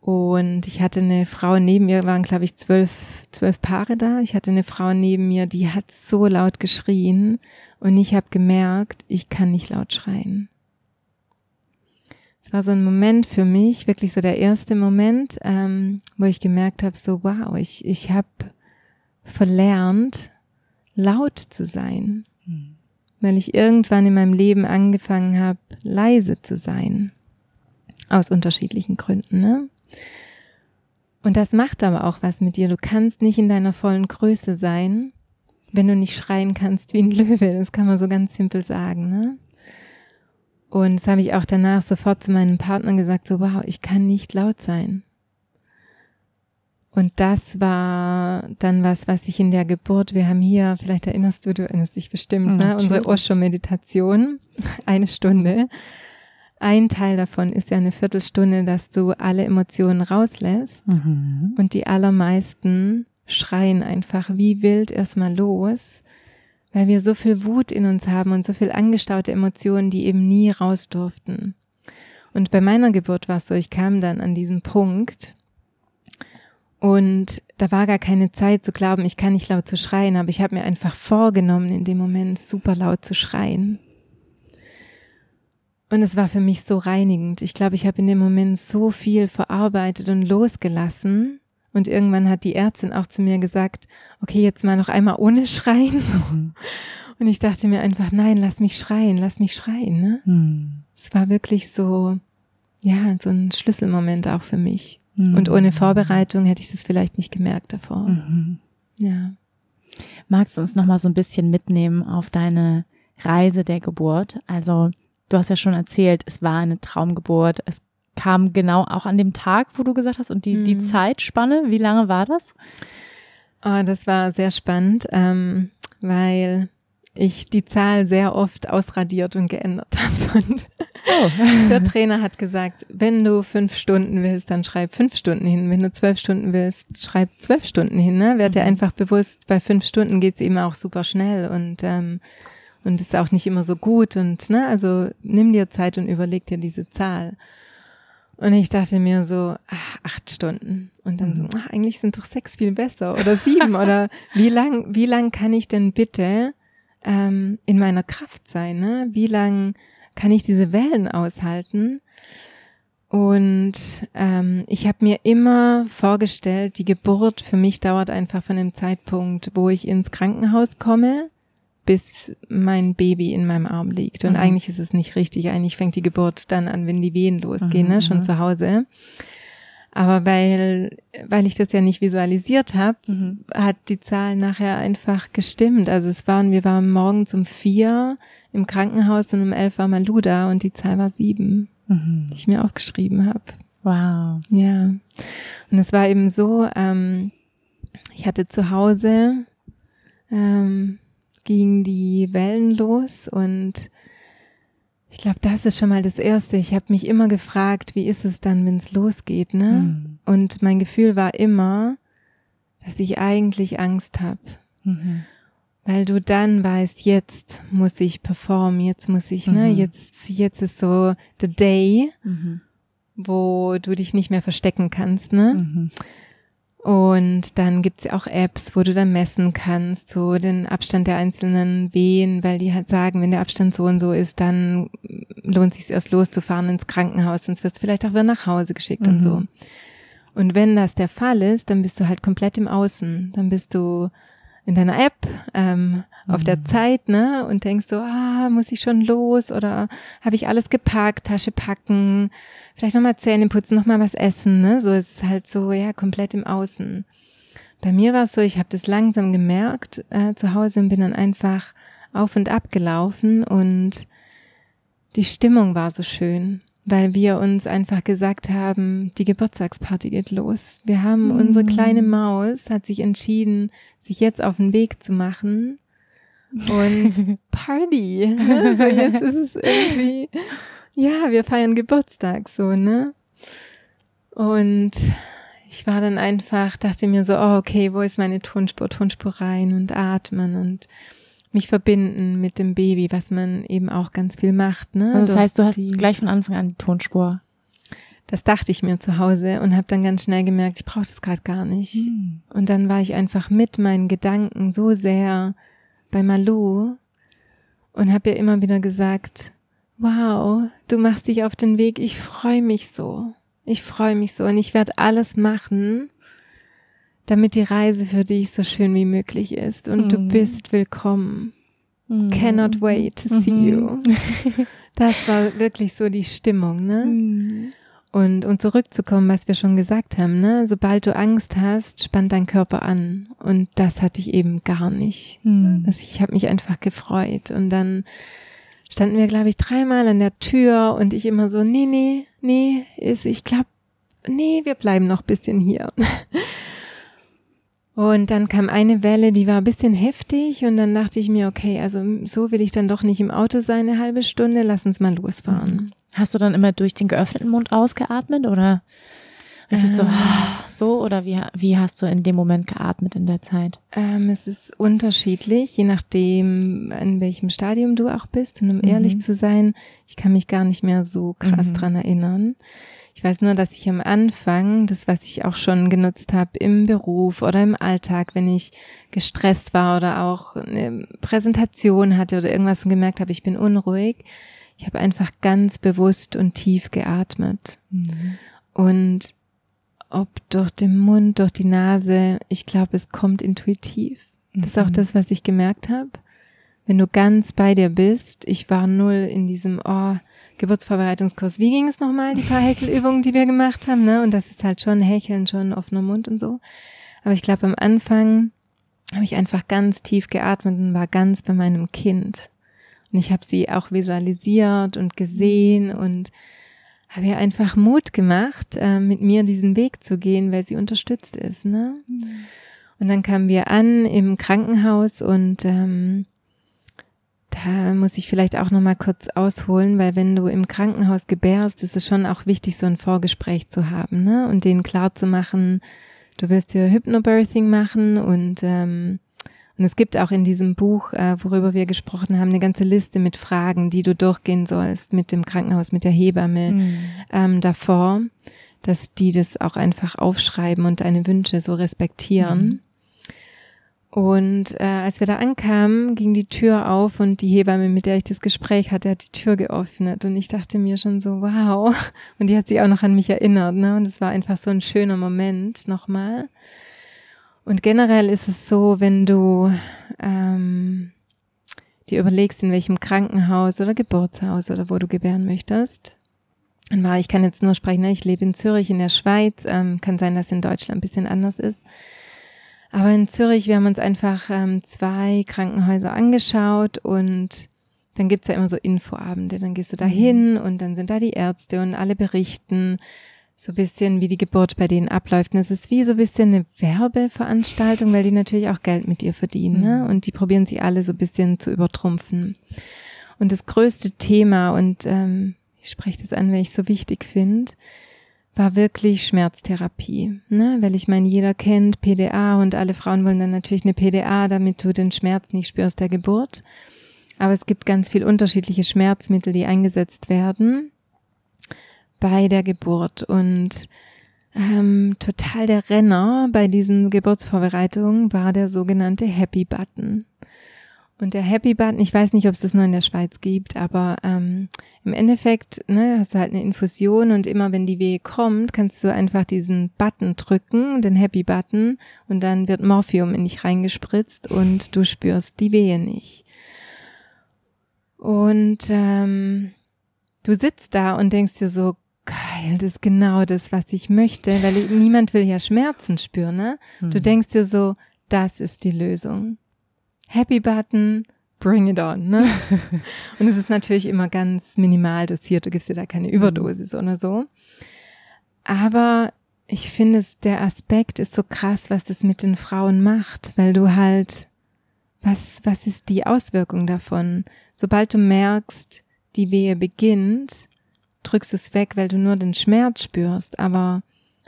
Und ich hatte eine Frau neben mir, waren glaube ich zwölf, zwölf Paare da. Ich hatte eine Frau neben mir, die hat so laut geschrien und ich habe gemerkt, ich kann nicht laut schreien. Es war so ein Moment für mich, wirklich so der erste Moment, ähm, wo ich gemerkt habe, so wow, ich, ich habe verlernt, laut zu sein. Mhm weil ich irgendwann in meinem Leben angefangen habe, leise zu sein. Aus unterschiedlichen Gründen, ne? Und das macht aber auch was mit dir. Du kannst nicht in deiner vollen Größe sein, wenn du nicht schreien kannst wie ein Löwe. Das kann man so ganz simpel sagen, ne? Und das habe ich auch danach sofort zu meinem Partner gesagt, so wow, ich kann nicht laut sein. Und das war dann was, was ich in der Geburt, wir haben hier, vielleicht erinnerst du, du erinnerst dich bestimmt, ne? unsere Osho-Meditation, eine Stunde. Ein Teil davon ist ja eine Viertelstunde, dass du alle Emotionen rauslässt mhm. und die allermeisten schreien einfach wie wild erstmal los, weil wir so viel Wut in uns haben und so viel angestaute Emotionen, die eben nie raus durften. Und bei meiner Geburt war es so, ich kam dann an diesen Punkt, und da war gar keine Zeit zu glauben, ich kann nicht laut zu schreien, aber ich habe mir einfach vorgenommen, in dem Moment super laut zu schreien. Und es war für mich so reinigend. Ich glaube, ich habe in dem Moment so viel verarbeitet und losgelassen. Und irgendwann hat die Ärztin auch zu mir gesagt, okay, jetzt mal noch einmal ohne Schreien. Mhm. Und ich dachte mir einfach, nein, lass mich schreien, lass mich schreien. Ne? Mhm. Es war wirklich so, ja, so ein Schlüsselmoment auch für mich. Mhm. Und ohne Vorbereitung hätte ich das vielleicht nicht gemerkt davor. Mhm. Ja. Magst du uns noch mal so ein bisschen mitnehmen auf deine Reise der Geburt? Also du hast ja schon erzählt, es war eine Traumgeburt. Es kam genau auch an dem Tag, wo du gesagt hast, und die, mhm. die Zeitspanne, wie lange war das? Oh, das war sehr spannend, ähm, weil ich die Zahl sehr oft ausradiert und geändert habe. Und oh. der Trainer hat gesagt, wenn du fünf Stunden willst, dann schreib fünf Stunden hin. Wenn du zwölf Stunden willst, schreib zwölf Stunden hin. Ne? Werd dir mhm. einfach bewusst, bei fünf Stunden geht's eben auch super schnell und ähm, und ist auch nicht immer so gut und ne, also nimm dir Zeit und überleg dir diese Zahl. Und ich dachte mir so, ach, acht Stunden. Und dann so, mhm. ach, eigentlich sind doch sechs viel besser oder sieben oder wie lang, wie lang kann ich denn bitte ähm, in meiner Kraft sein? Ne? Wie lang kann ich diese Wellen aushalten? Und ähm, ich habe mir immer vorgestellt, die Geburt für mich dauert einfach von dem Zeitpunkt, wo ich ins Krankenhaus komme, bis mein Baby in meinem Arm liegt. Und mhm. eigentlich ist es nicht richtig. Eigentlich fängt die Geburt dann an, wenn die Wehen losgehen, mhm. ne? schon mhm. zu Hause. Aber weil, weil ich das ja nicht visualisiert habe, mhm. hat die Zahl nachher einfach gestimmt. Also es waren, wir waren morgens um vier im Krankenhaus und um elf war Maluda und die Zahl war sieben, mhm. die ich mir aufgeschrieben habe. Wow. Ja. Und es war eben so, ähm, ich hatte zu Hause ähm, gingen die Wellen los und ich glaube, das ist schon mal das Erste. Ich habe mich immer gefragt, wie ist es dann, wenn es losgeht, ne? Mhm. Und mein Gefühl war immer, dass ich eigentlich Angst habe. Mhm. Weil du dann weißt, jetzt muss ich performen, jetzt muss ich, ne, mhm. ne, jetzt, jetzt ist so the day, mhm. wo du dich nicht mehr verstecken kannst, ne? Und dann gibt's ja auch Apps, wo du dann messen kannst, so den Abstand der einzelnen Wehen, weil die halt sagen, wenn der Abstand so und so ist, dann lohnt sich erst loszufahren ins Krankenhaus, sonst wirst du vielleicht auch wieder nach Hause geschickt mhm. und so. Mhm. Und wenn das der Fall ist, dann bist du halt komplett im Außen. Dann bist du in deiner App ähm, mhm. auf der mhm. Zeit, ne? Und denkst so, ah, muss ich schon los oder habe ich alles gepackt, Tasche packen, vielleicht nochmal Zähne putzen, nochmal was essen, ne? So ist es halt so, ja, komplett im Außen. Bei mir war es so, ich habe das langsam gemerkt äh, zu Hause und bin dann einfach auf und ab gelaufen und die Stimmung war so schön weil wir uns einfach gesagt haben, die Geburtstagsparty geht los. Wir haben mhm. unsere kleine Maus hat sich entschieden, sich jetzt auf den Weg zu machen und Party. Ne? So jetzt ist es irgendwie, ja, wir feiern Geburtstag so, ne? Und ich war dann einfach, dachte mir so, oh, okay, wo ist meine Tonspur, Tonspur rein und atmen und mich verbinden mit dem Baby, was man eben auch ganz viel macht. Ne? Also das heißt, du hast gleich von Anfang an die Tonspur. Das dachte ich mir zu Hause und habe dann ganz schnell gemerkt, ich brauche das gerade gar nicht. Hm. Und dann war ich einfach mit meinen Gedanken so sehr bei Malu und habe ihr immer wieder gesagt, wow, du machst dich auf den Weg, ich freue mich so. Ich freue mich so und ich werde alles machen, damit die Reise für dich so schön wie möglich ist und mhm. du bist willkommen. Mhm. Cannot wait to see mhm. you. Das war wirklich so die Stimmung, ne? Mhm. Und um zurückzukommen, was wir schon gesagt haben, ne? Sobald du Angst hast, spannt dein Körper an. Und das hatte ich eben gar nicht. Mhm. Also ich habe mich einfach gefreut. Und dann standen wir, glaube ich, dreimal an der Tür und ich immer so, nee, nee, nee, ist, ich glaube, nee, wir bleiben noch bisschen hier. Und dann kam eine Welle, die war ein bisschen heftig und dann dachte ich mir, okay, also so will ich dann doch nicht im Auto sein eine halbe Stunde, lass uns mal losfahren. Mhm. Hast du dann immer durch den geöffneten Mund ausgeatmet oder richtig ähm, so, so oder wie, wie hast du in dem Moment geatmet in der Zeit? Ähm, es ist unterschiedlich, je nachdem, in welchem Stadium du auch bist. Und um mhm. ehrlich zu sein, ich kann mich gar nicht mehr so krass mhm. dran erinnern. Ich weiß nur, dass ich am Anfang, das was ich auch schon genutzt habe im Beruf oder im Alltag, wenn ich gestresst war oder auch eine Präsentation hatte oder irgendwas und gemerkt habe, ich bin unruhig, ich habe einfach ganz bewusst und tief geatmet. Mhm. Und ob durch den Mund, durch die Nase, ich glaube, es kommt intuitiv. Das ist auch mhm. das, was ich gemerkt habe. Wenn du ganz bei dir bist, ich war null in diesem, oh, Geburtsvorbereitungskurs. Wie ging es nochmal, die paar Häkelübungen, die wir gemacht haben, ne? Und das ist halt schon Häkeln, schon offener Mund und so. Aber ich glaube, am Anfang habe ich einfach ganz tief geatmet und war ganz bei meinem Kind. Und ich habe sie auch visualisiert und gesehen und habe ihr einfach Mut gemacht, äh, mit mir diesen Weg zu gehen, weil sie unterstützt ist. Ne? Mhm. Und dann kamen wir an im Krankenhaus und ähm, da muss ich vielleicht auch noch mal kurz ausholen, weil wenn du im Krankenhaus gebärst, ist es schon auch wichtig, so ein Vorgespräch zu haben ne? und denen klar zu machen, du willst dir Hypnobirthing machen und ähm, und es gibt auch in diesem Buch, äh, worüber wir gesprochen haben, eine ganze Liste mit Fragen, die du durchgehen sollst mit dem Krankenhaus, mit der Hebamme mhm. ähm, davor, dass die das auch einfach aufschreiben und deine Wünsche so respektieren. Mhm. Und äh, als wir da ankamen, ging die Tür auf und die Hebamme, mit der ich das Gespräch hatte, hat die Tür geöffnet. Und ich dachte mir schon so, wow. Und die hat sich auch noch an mich erinnert. Ne? Und es war einfach so ein schöner Moment nochmal. Und generell ist es so, wenn du ähm, dir überlegst, in welchem Krankenhaus oder Geburtshaus oder wo du gebären möchtest, dann war ich kann jetzt nur sprechen, ne? ich lebe in Zürich in der Schweiz, ähm, kann sein, dass in Deutschland ein bisschen anders ist aber in Zürich, wir haben uns einfach ähm, zwei Krankenhäuser angeschaut und dann gibt's ja immer so Infoabende. Dann gehst du da mhm. hin und dann sind da die Ärzte und alle berichten so bisschen, wie die Geburt bei denen abläuft. Und es ist wie so bisschen eine Werbeveranstaltung, weil die natürlich auch Geld mit ihr verdienen. Ne? Mhm. Und die probieren sie alle so bisschen zu übertrumpfen. Und das größte Thema, und ähm, ich spreche das an, weil ich so wichtig finde, war wirklich Schmerztherapie, ne? Weil ich meine, jeder kennt PDA und alle Frauen wollen dann natürlich eine PDA, damit du den Schmerz nicht spürst der Geburt. Aber es gibt ganz viel unterschiedliche Schmerzmittel, die eingesetzt werden bei der Geburt und ähm, total der Renner bei diesen Geburtsvorbereitungen war der sogenannte Happy Button. Und der Happy Button, ich weiß nicht, ob es das nur in der Schweiz gibt, aber ähm, im Endeffekt ne, hast du halt eine Infusion und immer wenn die Wehe kommt, kannst du einfach diesen Button drücken, den Happy Button, und dann wird Morphium in dich reingespritzt und du spürst die Wehe nicht. Und ähm, du sitzt da und denkst dir so, geil, das ist genau das, was ich möchte, weil niemand will ja Schmerzen spüren, ne? Du hm. denkst dir so, das ist die Lösung. Happy Button, bring it on. Ne? und es ist natürlich immer ganz minimal dosiert, du gibst dir da keine Überdosis oder so. Aber ich finde, der Aspekt ist so krass, was das mit den Frauen macht, weil du halt, was, was ist die Auswirkung davon? Sobald du merkst, die Wehe beginnt, drückst du es weg, weil du nur den Schmerz spürst, aber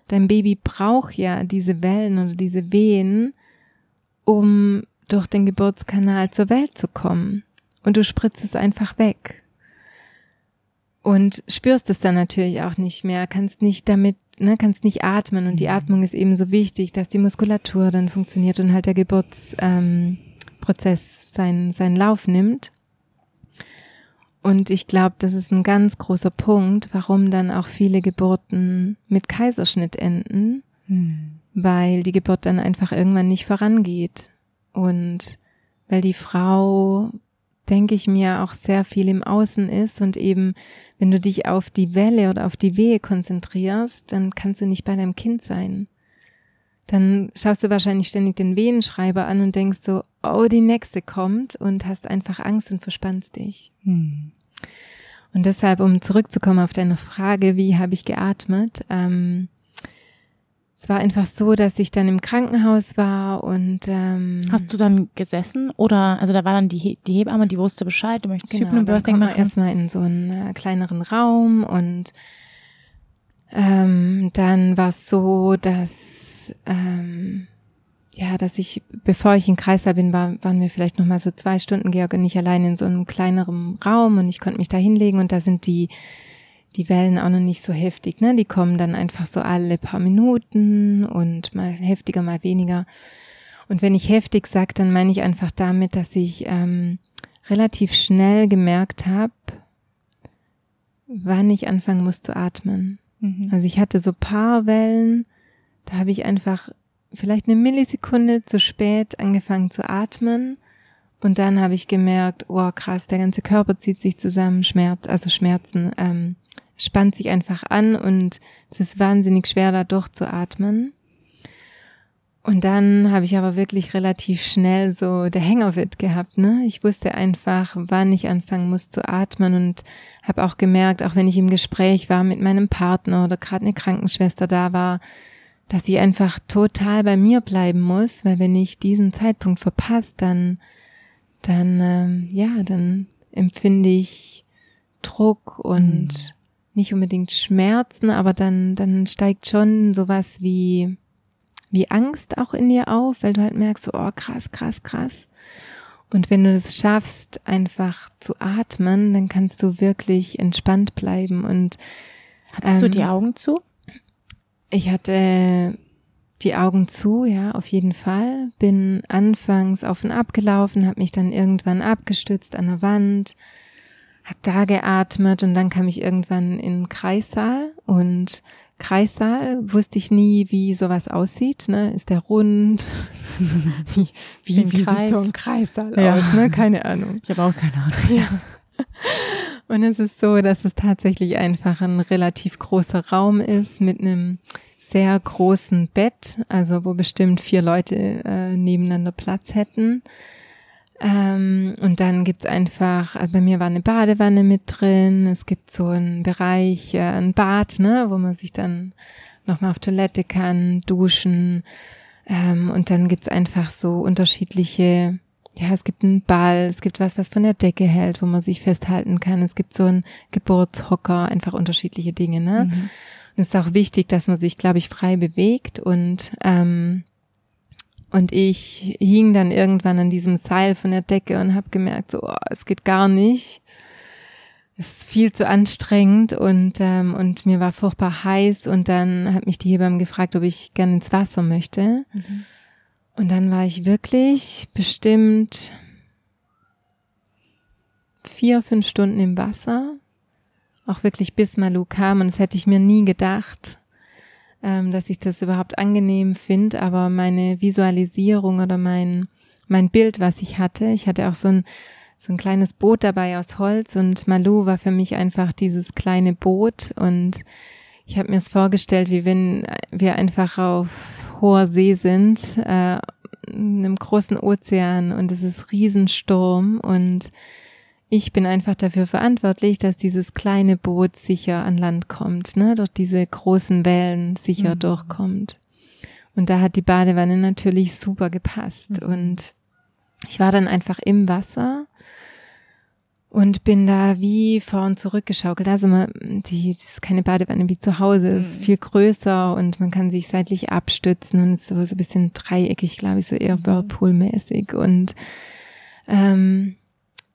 dein Baby braucht ja diese Wellen oder diese Wehen, um durch den Geburtskanal zur Welt zu kommen. Und du spritzt es einfach weg. Und spürst es dann natürlich auch nicht mehr, kannst nicht damit, ne, kannst nicht atmen. Und die mhm. Atmung ist eben so wichtig, dass die Muskulatur dann funktioniert und halt der Geburtsprozess ähm, seinen, seinen Lauf nimmt. Und ich glaube, das ist ein ganz großer Punkt, warum dann auch viele Geburten mit Kaiserschnitt enden, hm. weil die Geburt dann einfach irgendwann nicht vorangeht. Und weil die Frau, denke ich mir, auch sehr viel im Außen ist und eben, wenn du dich auf die Welle oder auf die Wehe konzentrierst, dann kannst du nicht bei deinem Kind sein. Dann schaust du wahrscheinlich ständig den Wehenschreiber an und denkst so, oh, die nächste kommt und hast einfach Angst und verspannst dich. Hm. Und deshalb, um zurückzukommen auf deine Frage, wie habe ich geatmet, ähm, es war einfach so, dass ich dann im Krankenhaus war und ähm, hast du dann gesessen oder also da war dann die, die Hebamme, die wusste Bescheid, du möchtest genau, Hypnobirthing machen. Erstmal in so einen äh, kleineren Raum und ähm, dann war es so, dass ähm, ja, dass ich, bevor ich in Kreislauf bin, war, waren wir vielleicht noch mal so zwei Stunden, Georg und ich allein in so einem kleineren Raum und ich konnte mich da hinlegen und da sind die die Wellen auch noch nicht so heftig, ne? Die kommen dann einfach so alle paar Minuten und mal heftiger, mal weniger. Und wenn ich heftig sage, dann meine ich einfach damit, dass ich ähm, relativ schnell gemerkt habe, wann ich anfangen muss zu atmen. Mhm. Also ich hatte so paar Wellen, da habe ich einfach vielleicht eine Millisekunde zu spät angefangen zu atmen. Und dann habe ich gemerkt, oh krass, der ganze Körper zieht sich zusammen, Schmerz, also Schmerzen. Ähm, spannt sich einfach an und es ist wahnsinnig schwer, da durchzuatmen. Und dann habe ich aber wirklich relativ schnell so der Hang gehabt. Ne? Ich wusste einfach, wann ich anfangen muss zu atmen und habe auch gemerkt, auch wenn ich im Gespräch war mit meinem Partner oder gerade eine Krankenschwester da war, dass ich einfach total bei mir bleiben muss, weil wenn ich diesen Zeitpunkt verpasse, dann, dann, ähm, ja, dann empfinde ich Druck und mhm. Nicht unbedingt Schmerzen, aber dann, dann steigt schon sowas wie wie Angst auch in dir auf, weil du halt merkst, so, oh krass, krass, krass. Und wenn du es schaffst, einfach zu atmen, dann kannst du wirklich entspannt bleiben. Und hattest ähm, du die ähm, Augen zu? Ich hatte die Augen zu, ja, auf jeden Fall. Bin anfangs auf und ab gelaufen, habe mich dann irgendwann abgestützt an der Wand, habe da geatmet und dann kam ich irgendwann in den Kreissaal und Kreissaal wusste ich nie, wie sowas aussieht. Ne? Ist der rund? wie wie, wie sieht so ein Kreissaal ja. aus? Ne? Keine Ahnung. Ich habe auch keine Ahnung. Ja. Und es ist so, dass es tatsächlich einfach ein relativ großer Raum ist mit einem sehr großen Bett, also wo bestimmt vier Leute äh, nebeneinander Platz hätten. Ähm, und dann gibt's einfach, also bei mir war eine Badewanne mit drin, es gibt so einen Bereich, äh, ein Bad, ne, wo man sich dann nochmal auf Toilette kann, duschen. Ähm, und dann gibt's einfach so unterschiedliche, ja, es gibt einen Ball, es gibt was, was von der Decke hält, wo man sich festhalten kann. Es gibt so einen Geburtshocker, einfach unterschiedliche Dinge, ne? Mhm. Und es ist auch wichtig, dass man sich, glaube ich, frei bewegt und ähm, und ich hing dann irgendwann an diesem Seil von der Decke und habe gemerkt, so, oh, es geht gar nicht. Es ist viel zu anstrengend und, ähm, und mir war furchtbar heiß und dann hat mich die Hebamme gefragt, ob ich gerne ins Wasser möchte. Mhm. Und dann war ich wirklich bestimmt vier, fünf Stunden im Wasser. Auch wirklich bis Malu kam und das hätte ich mir nie gedacht ähm, dass ich das überhaupt angenehm finde, aber meine Visualisierung oder mein, mein Bild, was ich hatte, ich hatte auch so ein, so ein kleines Boot dabei aus Holz und Malu war für mich einfach dieses kleine Boot und ich habe mir es vorgestellt, wie wenn wir einfach auf hoher See sind, äh, in einem großen Ozean und es ist Riesensturm und ich bin einfach dafür verantwortlich, dass dieses kleine Boot sicher an Land kommt, ne, durch diese großen Wellen sicher mhm. durchkommt. Und da hat die Badewanne natürlich super gepasst. Mhm. Und ich war dann einfach im Wasser und bin da wie vor und zurück geschaukelt. Also man, die, das ist keine Badewanne wie zu Hause, mhm. ist viel größer und man kann sich seitlich abstützen und ist so, so ein bisschen dreieckig, glaube ich, so eher mhm. Whirlpool-mäßig. Und ähm,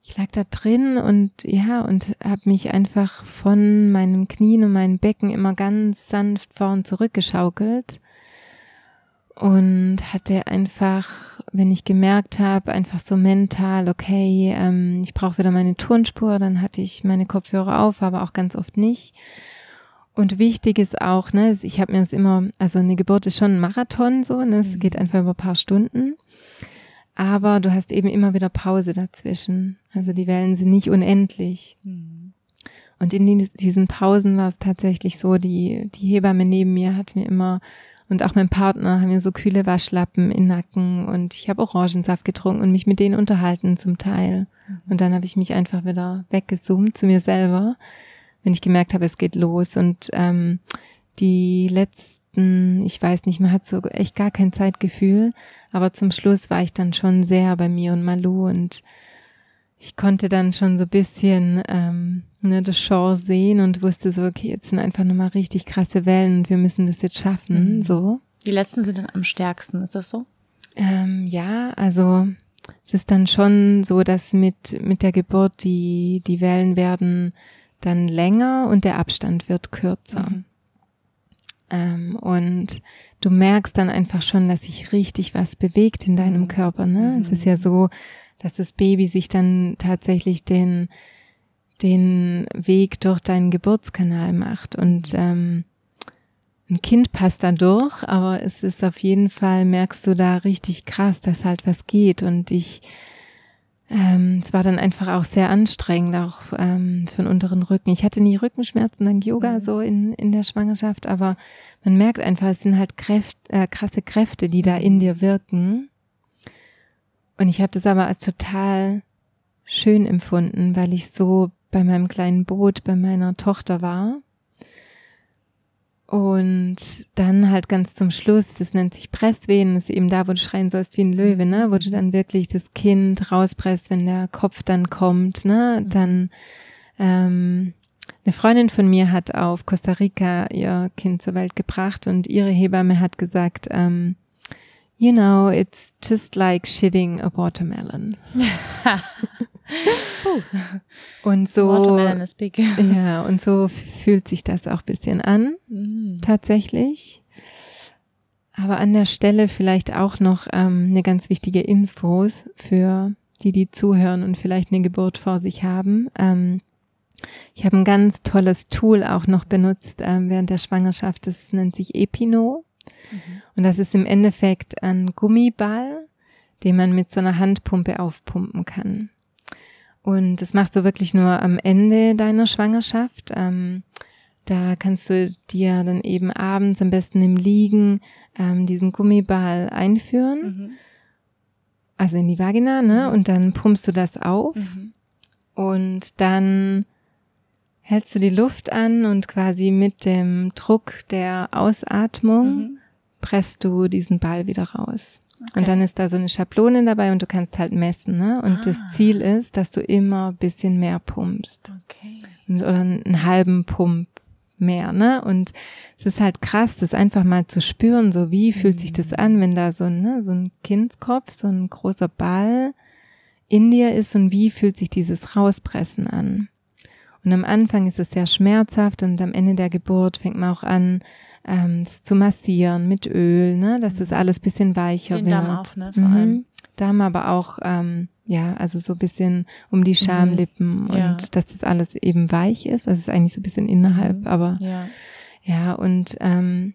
ich lag da drin und ja, und habe mich einfach von meinem Knien und meinem Becken immer ganz sanft vor und zurück geschaukelt und hatte einfach, wenn ich gemerkt habe, einfach so mental, okay, ähm, ich brauche wieder meine Tonspur, dann hatte ich meine Kopfhörer auf, aber auch ganz oft nicht. Und wichtig ist auch, ne, ich habe mir das immer, also eine Geburt ist schon ein Marathon so, ne, es mhm. geht einfach über ein paar Stunden aber du hast eben immer wieder Pause dazwischen. Also die Wellen sind nicht unendlich. Mhm. Und in diesen Pausen war es tatsächlich so, die, die Hebamme neben mir hat mir immer und auch mein Partner haben mir so kühle Waschlappen in Nacken und ich habe Orangensaft getrunken und mich mit denen unterhalten zum Teil. Mhm. Und dann habe ich mich einfach wieder weggezoomt zu mir selber, wenn ich gemerkt habe, es geht los. Und ähm, die letzten letzten, ich weiß nicht, man hat so echt gar kein Zeitgefühl, aber zum Schluss war ich dann schon sehr bei mir und Malu und ich konnte dann schon so bisschen ähm, ne, das Show sehen und wusste so, okay, jetzt sind einfach nochmal richtig krasse Wellen und wir müssen das jetzt schaffen, mhm. so. Die letzten sind dann am stärksten, ist das so? Ähm, ja, also es ist dann schon so, dass mit, mit der Geburt die, die Wellen werden dann länger und der Abstand wird kürzer. Mhm. Ähm, und du merkst dann einfach schon, dass sich richtig was bewegt in deinem mhm. Körper. Ne? Mhm. Es ist ja mhm. so, dass das Baby sich dann tatsächlich den, den Weg durch deinen Geburtskanal macht. Und mhm. ähm, ein Kind passt da durch, aber es ist auf jeden Fall, merkst du da richtig krass, dass halt was geht. Und ich ähm, es war dann einfach auch sehr anstrengend, auch ähm, für den unteren Rücken. Ich hatte nie Rückenschmerzen dank Yoga mhm. so in, in der Schwangerschaft, aber man merkt einfach, es sind halt Kräft, äh, krasse Kräfte, die da in mhm. dir wirken. Und ich habe das aber als total schön empfunden, weil ich so bei meinem kleinen Boot, bei meiner Tochter war und dann halt ganz zum Schluss, das nennt sich Presswehen, das ist eben da, wo du schreien sollst wie ein Löwe, ne? Wo du dann wirklich das Kind rauspresst, wenn der Kopf dann kommt, ne? Mhm. Dann ähm, eine Freundin von mir hat auf Costa Rica ihr Kind zur Welt gebracht und ihre Hebamme hat gesagt, ähm, you know, it's just like shitting a watermelon. und so, ja, und so fühlt sich das auch bisschen an, mm. tatsächlich. Aber an der Stelle vielleicht auch noch ähm, eine ganz wichtige Info für die, die zuhören und vielleicht eine Geburt vor sich haben. Ähm, ich habe ein ganz tolles Tool auch noch benutzt ähm, während der Schwangerschaft. Das nennt sich Epino. Mhm. Und das ist im Endeffekt ein Gummiball, den man mit so einer Handpumpe aufpumpen kann. Und das machst du wirklich nur am Ende deiner Schwangerschaft. Ähm, da kannst du dir dann eben abends am besten im Liegen ähm, diesen Gummiball einführen. Mhm. Also in die Vagina, ne? Mhm. Und dann pumpst du das auf. Mhm. Und dann hältst du die Luft an und quasi mit dem Druck der Ausatmung mhm. presst du diesen Ball wieder raus. Okay. Und dann ist da so eine Schablone dabei und du kannst halt messen, ne? Und ah. das Ziel ist, dass du immer bisschen mehr pumpst. Okay. Oder einen halben Pump mehr, ne? Und es ist halt krass, das einfach mal zu spüren, so wie fühlt sich das an, wenn da so, ein, ne, so ein Kindskopf, so ein großer Ball in dir ist und wie fühlt sich dieses Rauspressen an. Und am Anfang ist es sehr schmerzhaft und am Ende der Geburt fängt man auch an, ähm, das zu massieren mit Öl, ne, dass das mhm. alles bisschen weicher Den wird. Darm auch, ne, vor mhm. allem. Darm aber auch, ähm, ja, also so bisschen um die Schamlippen mhm. ja. und dass das alles eben weich ist. Also es ist eigentlich so ein bisschen innerhalb, mhm. aber ja, ja und ähm,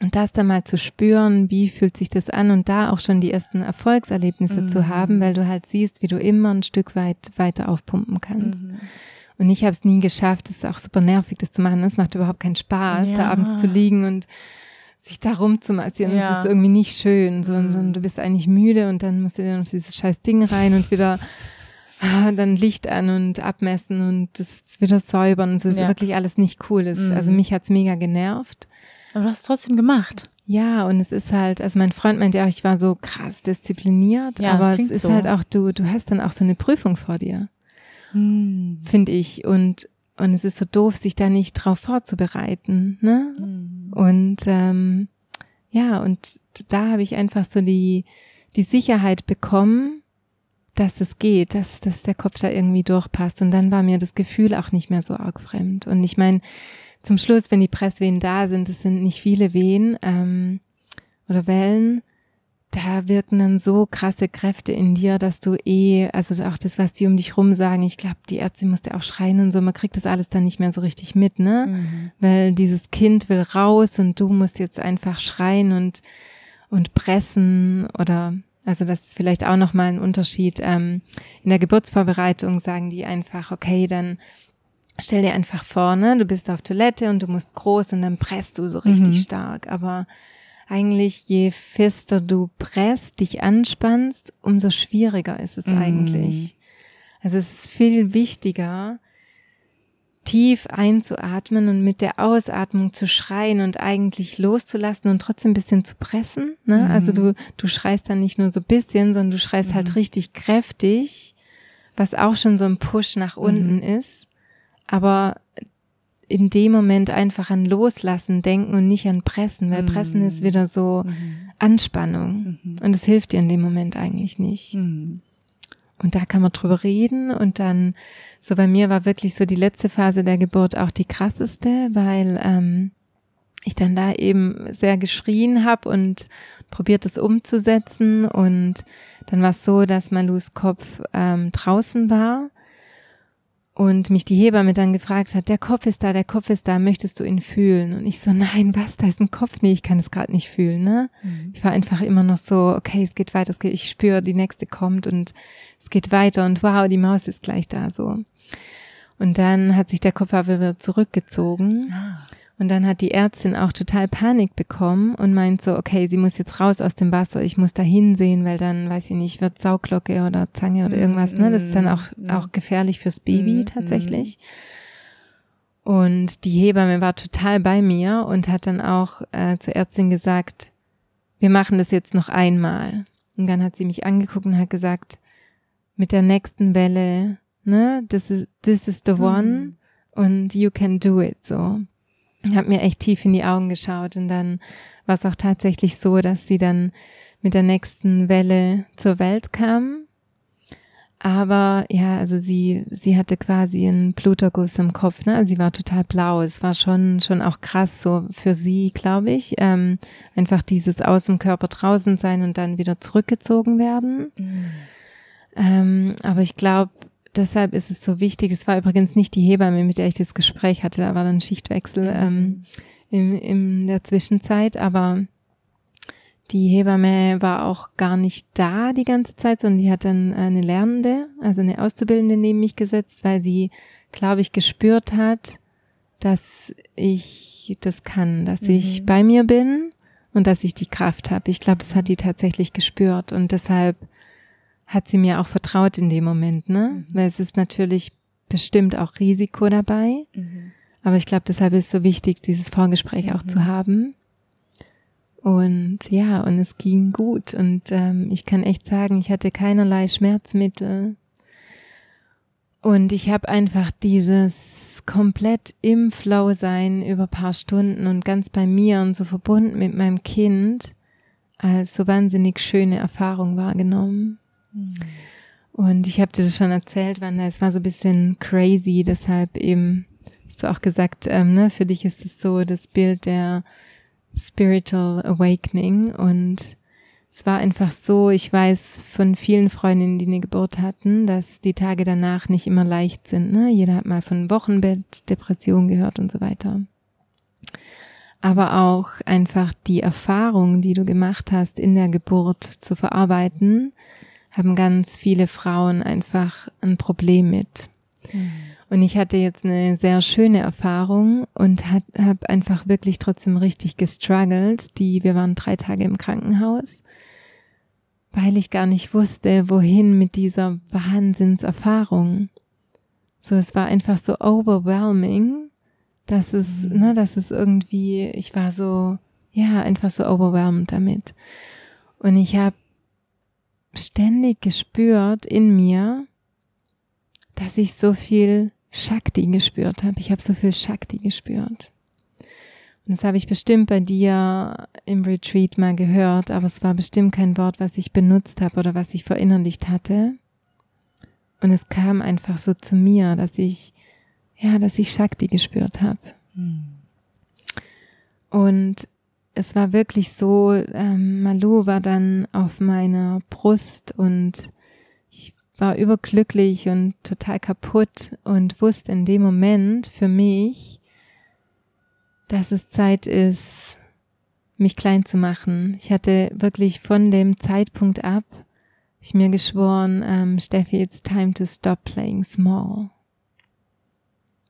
und das dann mal zu spüren, wie fühlt sich das an und da auch schon die ersten Erfolgserlebnisse mhm. zu haben, weil du halt siehst, wie du immer ein Stück weit weiter aufpumpen kannst. Mhm. Und ich habe es nie geschafft. Es ist auch super nervig, das zu machen. Es macht überhaupt keinen Spaß, ja. da abends zu liegen und sich da rumzumassieren. Ja. Das ist irgendwie nicht schön. So, mhm. du bist eigentlich müde und dann musst du dir noch dieses scheiß Ding rein und wieder ah, dann Licht an und abmessen und das wieder säubern. Und es ist ja. wirklich alles nicht cool. Das, also mhm. Also mich hat's mega genervt. Aber du hast es trotzdem gemacht. Ja, und es ist halt, also mein Freund meint ja, ich war so krass diszipliniert, ja, aber es ist so. halt auch, du, du hast dann auch so eine Prüfung vor dir hm. finde ich. Und, und es ist so doof, sich da nicht drauf vorzubereiten. Ne? Hm. Und ähm, ja, und da habe ich einfach so die, die Sicherheit bekommen, dass es geht, dass, dass der Kopf da irgendwie durchpasst. Und dann war mir das Gefühl auch nicht mehr so arg fremd. Und ich meine, zum Schluss, wenn die Presswehen da sind, es sind nicht viele Wehen ähm, oder Wellen, da wirken dann so krasse Kräfte in dir, dass du eh, also auch das, was die um dich rum sagen, ich glaube, die Ärzte musste auch schreien und so, man kriegt das alles dann nicht mehr so richtig mit, ne? Mhm. Weil dieses Kind will raus und du musst jetzt einfach schreien und, und pressen oder also das ist vielleicht auch nochmal ein Unterschied. Ähm, in der Geburtsvorbereitung sagen die einfach, okay, dann stell dir einfach vor, ne, du bist auf Toilette und du musst groß und dann presst du so richtig mhm. stark. Aber eigentlich, je fester du presst, dich anspannst, umso schwieriger ist es mm. eigentlich. Also es ist viel wichtiger, tief einzuatmen und mit der Ausatmung zu schreien und eigentlich loszulassen und trotzdem ein bisschen zu pressen. Ne? Mhm. Also du, du schreist dann nicht nur so ein bisschen, sondern du schreist halt mhm. halt richtig kräftig, was auch schon so ein Push nach unten mhm. ist. Aber in dem Moment einfach an Loslassen denken und nicht an Pressen, weil mhm. Pressen ist wieder so mhm. Anspannung mhm. und es hilft dir in dem Moment eigentlich nicht. Mhm. Und da kann man drüber reden und dann, so bei mir war wirklich so die letzte Phase der Geburt auch die krasseste, weil ähm, ich dann da eben sehr geschrien habe und probiert es umzusetzen und dann war es so, dass Malus Kopf ähm, draußen war und mich die Hebamme dann gefragt hat, der Kopf ist da, der Kopf ist da, möchtest du ihn fühlen? Und ich so, nein, was, da ist ein Kopf? Nee, ich kann es gerade nicht fühlen, ne? Mhm. Ich war einfach immer noch so, okay, es geht weiter, es geht, ich spüre, die nächste kommt und es geht weiter und wow, die Maus ist gleich da, so. Und dann hat sich der Kopf aber wieder zurückgezogen. Ah. Und dann hat die Ärztin auch total Panik bekommen und meint so, okay, sie muss jetzt raus aus dem Wasser, ich muss da hinsehen, weil dann, weiß ich nicht, wird Sauglocke oder Zange oder irgendwas, ne? Das ist dann auch, mhm. auch gefährlich fürs Baby mhm. tatsächlich. Und die Hebamme war total bei mir und hat dann auch äh, zur Ärztin gesagt, wir machen das jetzt noch einmal. Und dann hat sie mich angeguckt und hat gesagt, mit der nächsten Welle, ne, this is, this is the one und you can do it, so habe mir echt tief in die Augen geschaut und dann war es auch tatsächlich so, dass sie dann mit der nächsten Welle zur Welt kam. Aber ja, also sie, sie hatte quasi einen Bluterguss im Kopf, ne? Also sie war total blau. Es war schon, schon auch krass so für sie, glaube ich. Ähm, einfach dieses aus dem Körper draußen sein und dann wieder zurückgezogen werden. Mhm. Ähm, aber ich glaube, deshalb ist es so wichtig. Es war übrigens nicht die Hebamme, mit der ich das Gespräch hatte. Da war dann Schichtwechsel ähm, in, in der Zwischenzeit. Aber die Hebamme war auch gar nicht da die ganze Zeit, sondern die hat dann eine Lernende, also eine Auszubildende neben mich gesetzt, weil sie, glaube ich, gespürt hat, dass ich das kann, dass mhm. ich bei mir bin und dass ich die Kraft habe. Ich glaube, das hat die tatsächlich gespürt und deshalb hat sie mir auch vertraut in dem Moment, ne? Mhm. Weil es ist natürlich bestimmt auch Risiko dabei. Mhm. Aber ich glaube, deshalb ist es so wichtig, dieses Vorgespräch mhm. auch zu haben. Und ja, und es ging gut. Und ähm, ich kann echt sagen, ich hatte keinerlei Schmerzmittel. Und ich habe einfach dieses komplett im Flow sein über paar Stunden und ganz bei mir und so verbunden mit meinem Kind als so wahnsinnig schöne Erfahrung wahrgenommen. Und ich habe dir das schon erzählt, Wanda, es war so ein bisschen crazy, deshalb eben, hast du auch gesagt, ähm, ne, für dich ist es so das Bild der Spiritual Awakening und es war einfach so, ich weiß von vielen Freundinnen, die eine Geburt hatten, dass die Tage danach nicht immer leicht sind. Ne? Jeder hat mal von Wochenbett, Depression gehört und so weiter. Aber auch einfach die Erfahrung, die du gemacht hast, in der Geburt zu verarbeiten, haben ganz viele Frauen einfach ein Problem mit. Mhm. Und ich hatte jetzt eine sehr schöne Erfahrung und habe einfach wirklich trotzdem richtig gestruggelt. Die, wir waren drei Tage im Krankenhaus, weil ich gar nicht wusste, wohin mit dieser Wahnsinnserfahrung. So, es war einfach so overwhelming, dass es, mhm. ne, dass es irgendwie, ich war so, ja, einfach so overwhelmed damit. Und ich habe ständig gespürt in mir, dass ich so viel Shakti gespürt habe. Ich habe so viel Shakti gespürt. Und das habe ich bestimmt bei dir im Retreat mal gehört, aber es war bestimmt kein Wort, was ich benutzt habe oder was ich verinnerlicht hatte. Und es kam einfach so zu mir, dass ich, ja, dass ich Shakti gespürt habe. Hm. Und es war wirklich so, ähm, Malu war dann auf meiner Brust und ich war überglücklich und total kaputt und wusste in dem Moment für mich, dass es Zeit ist, mich klein zu machen. Ich hatte wirklich von dem Zeitpunkt ab, ich mir geschworen, ähm, Steffi, it's time to stop playing small.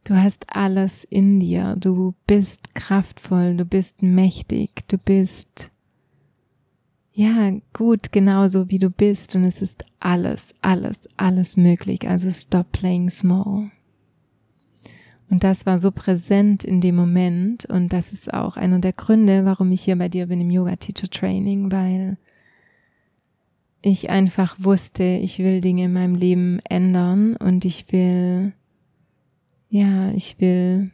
Du hast alles in dir. Du bist kraftvoll, du bist mächtig, du bist ja gut genauso wie du bist und es ist alles, alles, alles möglich. Also stop playing small. Und das war so präsent in dem Moment und das ist auch einer der Gründe, warum ich hier bei dir bin im Yoga Teacher Training, weil ich einfach wusste, ich will Dinge in meinem Leben ändern und ich will ja, ich will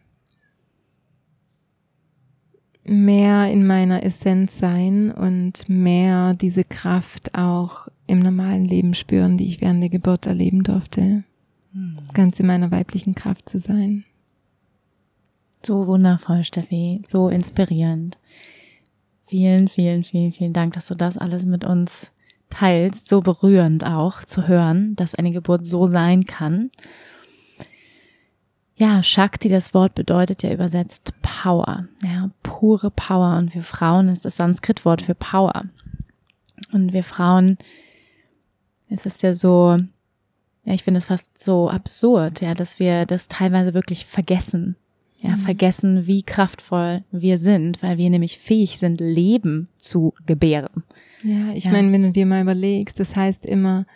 mehr in meiner Essenz sein und mehr diese Kraft auch im normalen Leben spüren, die ich während der Geburt erleben durfte. Hm. Ganz in meiner weiblichen Kraft zu sein. So wundervoll, Steffi, so inspirierend. Vielen, vielen, vielen, vielen Dank, dass du das alles mit uns teilst. So berührend auch zu hören, dass eine Geburt so sein kann ja, Shakti, das Wort bedeutet ja übersetzt Power, ja, pure Power. Und wir Frauen ist das Sanskritwort für Power. Und wir Frauen, es ist ja so, ja, ich finde es fast so absurd, ja, dass wir das teilweise wirklich vergessen. Ja, mhm. vergessen, wie kraftvoll wir sind, weil wir nämlich fähig sind, Leben zu gebären. Ja, ich ja. meine, wenn du dir mal überlegst, das heißt immer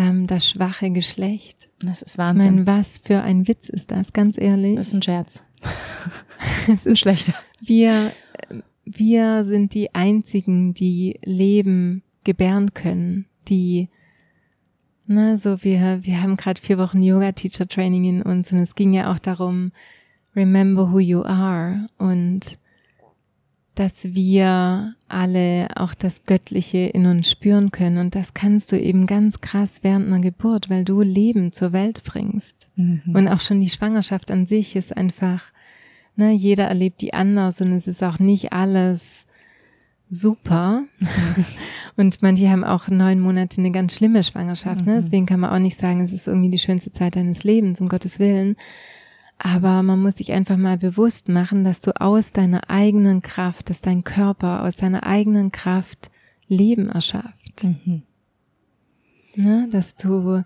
ähm, das schwache Geschlecht. Das ist Wahnsinn. Ich meine, was für ein Witz ist das, ganz ehrlich. Das ist ein Scherz. es ist schlechter. Wir, wir sind die einzigen, die Leben gebären können, die Ne, so wir, wir haben gerade vier Wochen Yoga-Teacher-Training in uns und es ging ja auch darum, remember who you are und dass wir alle auch das Göttliche in uns spüren können. Und das kannst du eben ganz krass während einer Geburt, weil du Leben zur Welt bringst. Mhm. Und auch schon die Schwangerschaft an sich ist einfach, ne, jeder erlebt die anders und es ist auch nicht alles super. Und manche haben auch neun Monate eine ganz schlimme Schwangerschaft. Ne? Mhm. Deswegen kann man auch nicht sagen, es ist irgendwie die schönste Zeit deines Lebens, um Gottes Willen. Aber man muss sich einfach mal bewusst machen, dass du aus deiner eigenen Kraft, dass dein Körper aus deiner eigenen Kraft Leben erschafft. Mhm. Ne? Dass du,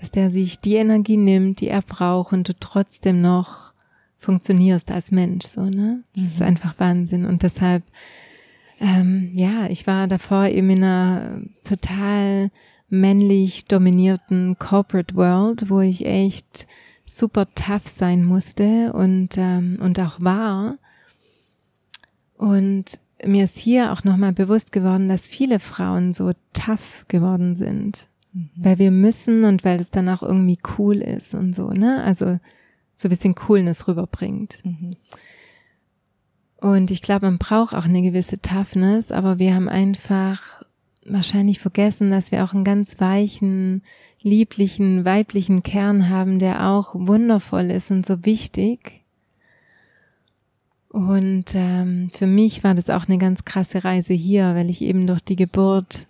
dass der sich die Energie nimmt, die er braucht und du trotzdem noch funktionierst als Mensch, so, ne? Das mhm. ist einfach Wahnsinn. Und deshalb ähm, ja, ich war davor eben in einer total männlich dominierten Corporate World, wo ich echt super tough sein musste und, ähm, und auch war. Und mir ist hier auch nochmal bewusst geworden, dass viele Frauen so tough geworden sind. Mhm. Weil wir müssen und weil es dann auch irgendwie cool ist und so, ne? Also so ein bisschen Coolness rüberbringt. Mhm. Und ich glaube, man braucht auch eine gewisse Toughness, aber wir haben einfach wahrscheinlich vergessen, dass wir auch einen ganz weichen, lieblichen, weiblichen Kern haben, der auch wundervoll ist und so wichtig. Und ähm, für mich war das auch eine ganz krasse Reise hier, weil ich eben durch die Geburt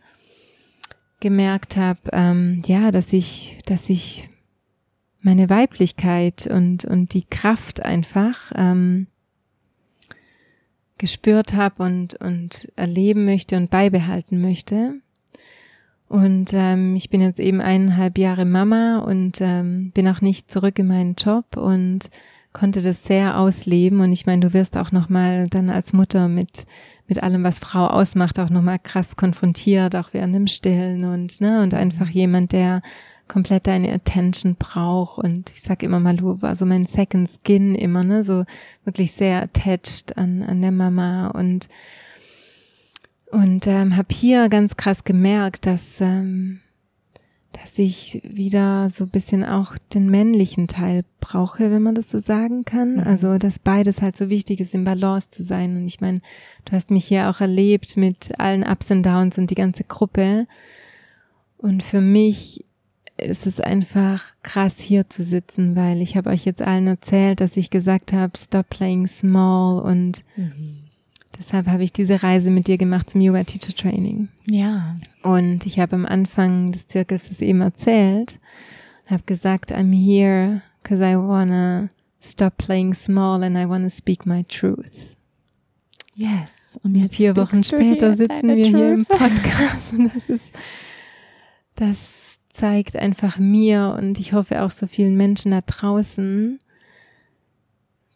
gemerkt habe, ähm, ja, dass ich, dass ich meine Weiblichkeit und und die Kraft einfach ähm, gespürt habe und, und erleben möchte und beibehalten möchte. Und ähm, ich bin jetzt eben eineinhalb Jahre Mama und ähm, bin auch nicht zurück in meinen Job und konnte das sehr ausleben. Und ich meine, du wirst auch nochmal dann als Mutter mit, mit allem, was Frau ausmacht, auch nochmal krass konfrontiert, auch während dem Stillen und, ne, und einfach jemand, der komplett deine Attention braucht und ich sag immer mal, du war so mein Second Skin immer, ne, so wirklich sehr attached an, an der Mama und und ähm, habe hier ganz krass gemerkt, dass ähm, dass ich wieder so bisschen auch den männlichen Teil brauche, wenn man das so sagen kann. Mhm. Also, dass beides halt so wichtig ist, im Balance zu sein. Und ich meine, du hast mich hier auch erlebt mit allen Ups und Downs und die ganze Gruppe. Und für mich ist es einfach krass hier zu sitzen, weil ich habe euch jetzt allen erzählt, dass ich gesagt habe, stop playing small und mhm. Deshalb habe ich diese Reise mit dir gemacht zum Yoga Teacher Training. Ja. Und ich habe am Anfang des Zirkus eben erzählt, habe gesagt, I'm here because I wanna stop playing small and I wanna speak my truth. Yes. Und jetzt vier Wochen später sitzen wir truth. hier im Podcast und das ist das zeigt einfach mir und ich hoffe auch so vielen Menschen da draußen,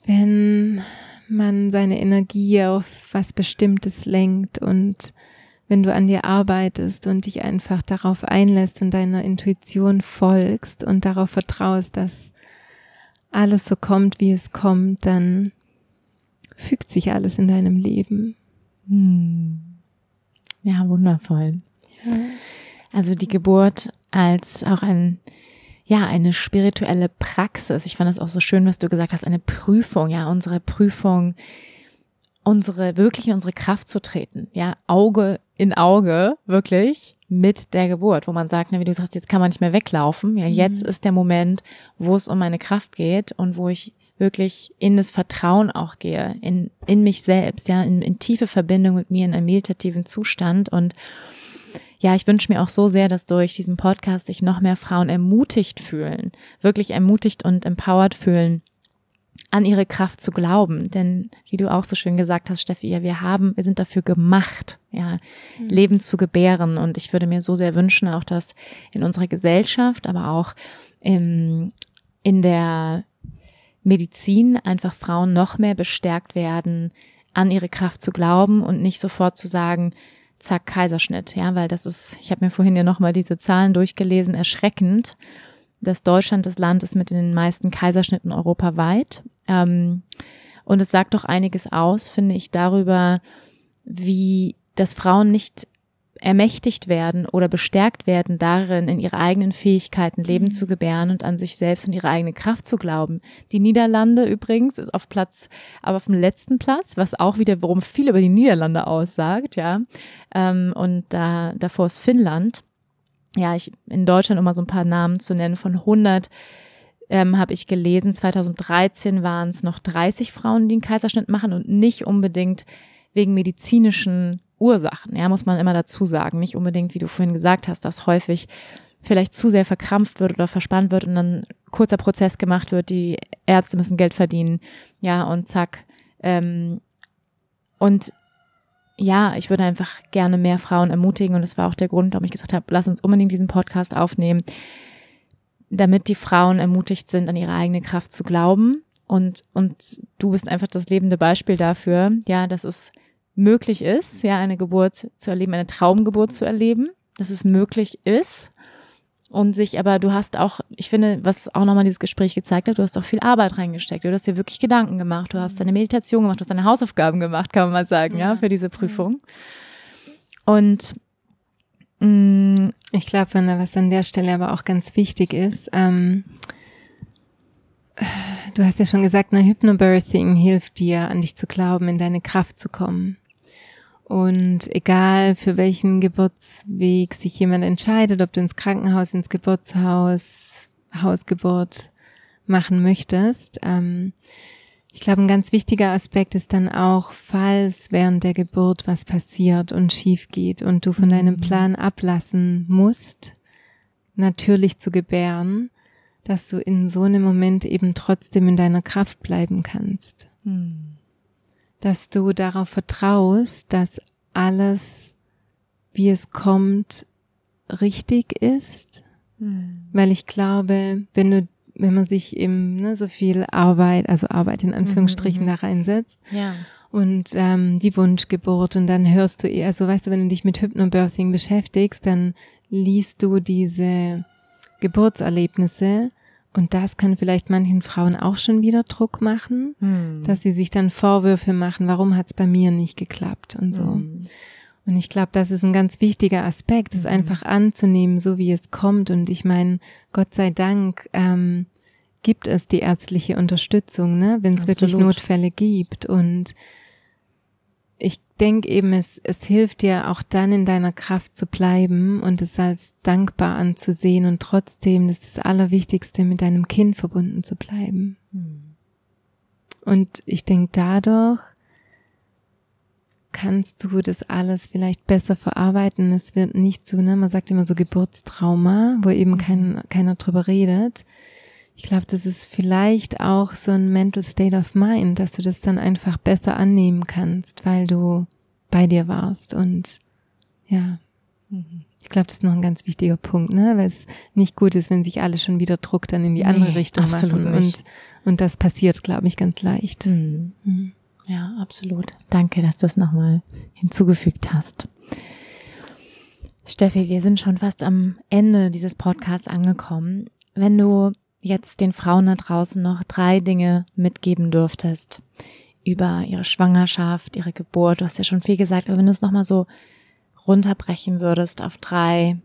wenn man seine Energie auf was Bestimmtes lenkt und wenn du an dir arbeitest und dich einfach darauf einlässt und deiner Intuition folgst und darauf vertraust, dass alles so kommt, wie es kommt, dann fügt sich alles in deinem Leben. Hm. Ja, wundervoll. Ja. Also die Geburt als auch ein, ja, eine spirituelle Praxis. Ich fand das auch so schön, was du gesagt hast, eine Prüfung, ja, unsere Prüfung, unsere, wirklich in unsere Kraft zu treten, ja, Auge in Auge, wirklich, mit der Geburt, wo man sagt, ne, wie du sagst, jetzt kann man nicht mehr weglaufen, ja, jetzt mhm. ist der Moment, wo es um meine Kraft geht und wo ich wirklich in das Vertrauen auch gehe, in, in mich selbst, ja, in, in tiefe Verbindung mit mir in einem meditativen Zustand und ja, ich wünsche mir auch so sehr, dass durch diesen Podcast sich noch mehr Frauen ermutigt fühlen, wirklich ermutigt und empowered fühlen, an ihre Kraft zu glauben. Denn wie du auch so schön gesagt hast, Steffi, ja, wir haben, wir sind dafür gemacht, ja, mhm. Leben zu gebären. Und ich würde mir so sehr wünschen, auch dass in unserer Gesellschaft, aber auch im, in der Medizin einfach Frauen noch mehr bestärkt werden, an ihre Kraft zu glauben und nicht sofort zu sagen, zack, Kaiserschnitt, ja, weil das ist, ich habe mir vorhin ja nochmal diese Zahlen durchgelesen, erschreckend, dass Deutschland das Land ist mit den meisten Kaiserschnitten europaweit. Ähm, und es sagt doch einiges aus, finde ich, darüber, wie, dass Frauen nicht ermächtigt werden oder bestärkt werden darin, in ihre eigenen Fähigkeiten Leben mhm. zu gebären und an sich selbst und ihre eigene Kraft zu glauben. Die Niederlande übrigens ist auf Platz, aber auf dem letzten Platz, was auch wiederum viel über die Niederlande aussagt, ja. Ähm, und da, davor ist Finnland. Ja, ich, in Deutschland, um mal so ein paar Namen zu nennen, von 100 ähm, habe ich gelesen, 2013 waren es noch 30 Frauen, die einen Kaiserschnitt machen und nicht unbedingt wegen medizinischen Ursachen, ja, muss man immer dazu sagen. Nicht unbedingt, wie du vorhin gesagt hast, dass häufig vielleicht zu sehr verkrampft wird oder verspannt wird und dann kurzer Prozess gemacht wird, die Ärzte müssen Geld verdienen, ja, und zack. Ähm, und ja, ich würde einfach gerne mehr Frauen ermutigen und das war auch der Grund, warum ich gesagt habe, lass uns unbedingt diesen Podcast aufnehmen, damit die Frauen ermutigt sind, an ihre eigene Kraft zu glauben. Und, und du bist einfach das lebende Beispiel dafür, ja, dass es möglich ist, ja, eine Geburt zu erleben, eine Traumgeburt zu erleben, dass es möglich ist. Und sich aber, du hast auch, ich finde, was auch nochmal dieses Gespräch gezeigt hat, du hast auch viel Arbeit reingesteckt, du hast dir wirklich Gedanken gemacht, du hast deine Meditation gemacht, du hast deine Hausaufgaben gemacht, kann man mal sagen, ja, ja. für diese Prüfung. Und mh, mm, ich glaube, was an der Stelle aber auch ganz wichtig ist, ähm, du hast ja schon gesagt, eine Hypnobirthing hilft dir, an dich zu glauben, in deine Kraft zu kommen. Und egal für welchen Geburtsweg sich jemand entscheidet, ob du ins Krankenhaus, ins Geburtshaus, Hausgeburt machen möchtest, ähm, ich glaube, ein ganz wichtiger Aspekt ist dann auch, falls während der Geburt was passiert und schief geht und du von mhm. deinem Plan ablassen musst, natürlich zu gebären, dass du in so einem Moment eben trotzdem in deiner Kraft bleiben kannst. Mhm dass du darauf vertraust, dass alles, wie es kommt, richtig ist. Mhm. Weil ich glaube, wenn du, wenn man sich eben ne, so viel Arbeit, also Arbeit in Anführungsstrichen mhm. da reinsetzt ja. und ähm, die Wunschgeburt und dann hörst du eher, so weißt du, wenn du dich mit Hypnobirthing beschäftigst, dann liest du diese Geburtserlebnisse und das kann vielleicht manchen Frauen auch schon wieder Druck machen, hm. dass sie sich dann Vorwürfe machen, warum hat es bei mir nicht geklappt und so. Hm. Und ich glaube, das ist ein ganz wichtiger Aspekt, es mhm. einfach anzunehmen, so wie es kommt. Und ich meine, Gott sei Dank ähm, gibt es die ärztliche Unterstützung, ne, wenn es wirklich Notfälle gibt. Und denke eben, es, es hilft dir auch dann in deiner Kraft zu bleiben und es als dankbar anzusehen und trotzdem, das ist das Allerwichtigste, mit deinem Kind verbunden zu bleiben. Hm. Und ich denke, dadurch kannst du das alles vielleicht besser verarbeiten. Es wird nicht so, ne, man sagt immer so Geburtstrauma, wo eben mhm. kein, keiner drüber redet. Ich glaube, das ist vielleicht auch so ein Mental State of Mind, dass du das dann einfach besser annehmen kannst, weil du bei dir warst und ja. Ich glaube, das ist noch ein ganz wichtiger Punkt, ne? Weil es nicht gut ist, wenn sich alle schon wieder Druck dann in die andere nee, Richtung machen. Und, und das passiert, glaube ich, ganz leicht. Mhm. Mhm. Ja, absolut. Danke, dass du das nochmal hinzugefügt hast. Steffi, wir sind schon fast am Ende dieses Podcasts angekommen. Wenn du jetzt den Frauen da draußen noch drei Dinge mitgeben dürftest über ihre Schwangerschaft, ihre Geburt, du hast ja schon viel gesagt, aber wenn du es nochmal so runterbrechen würdest auf drei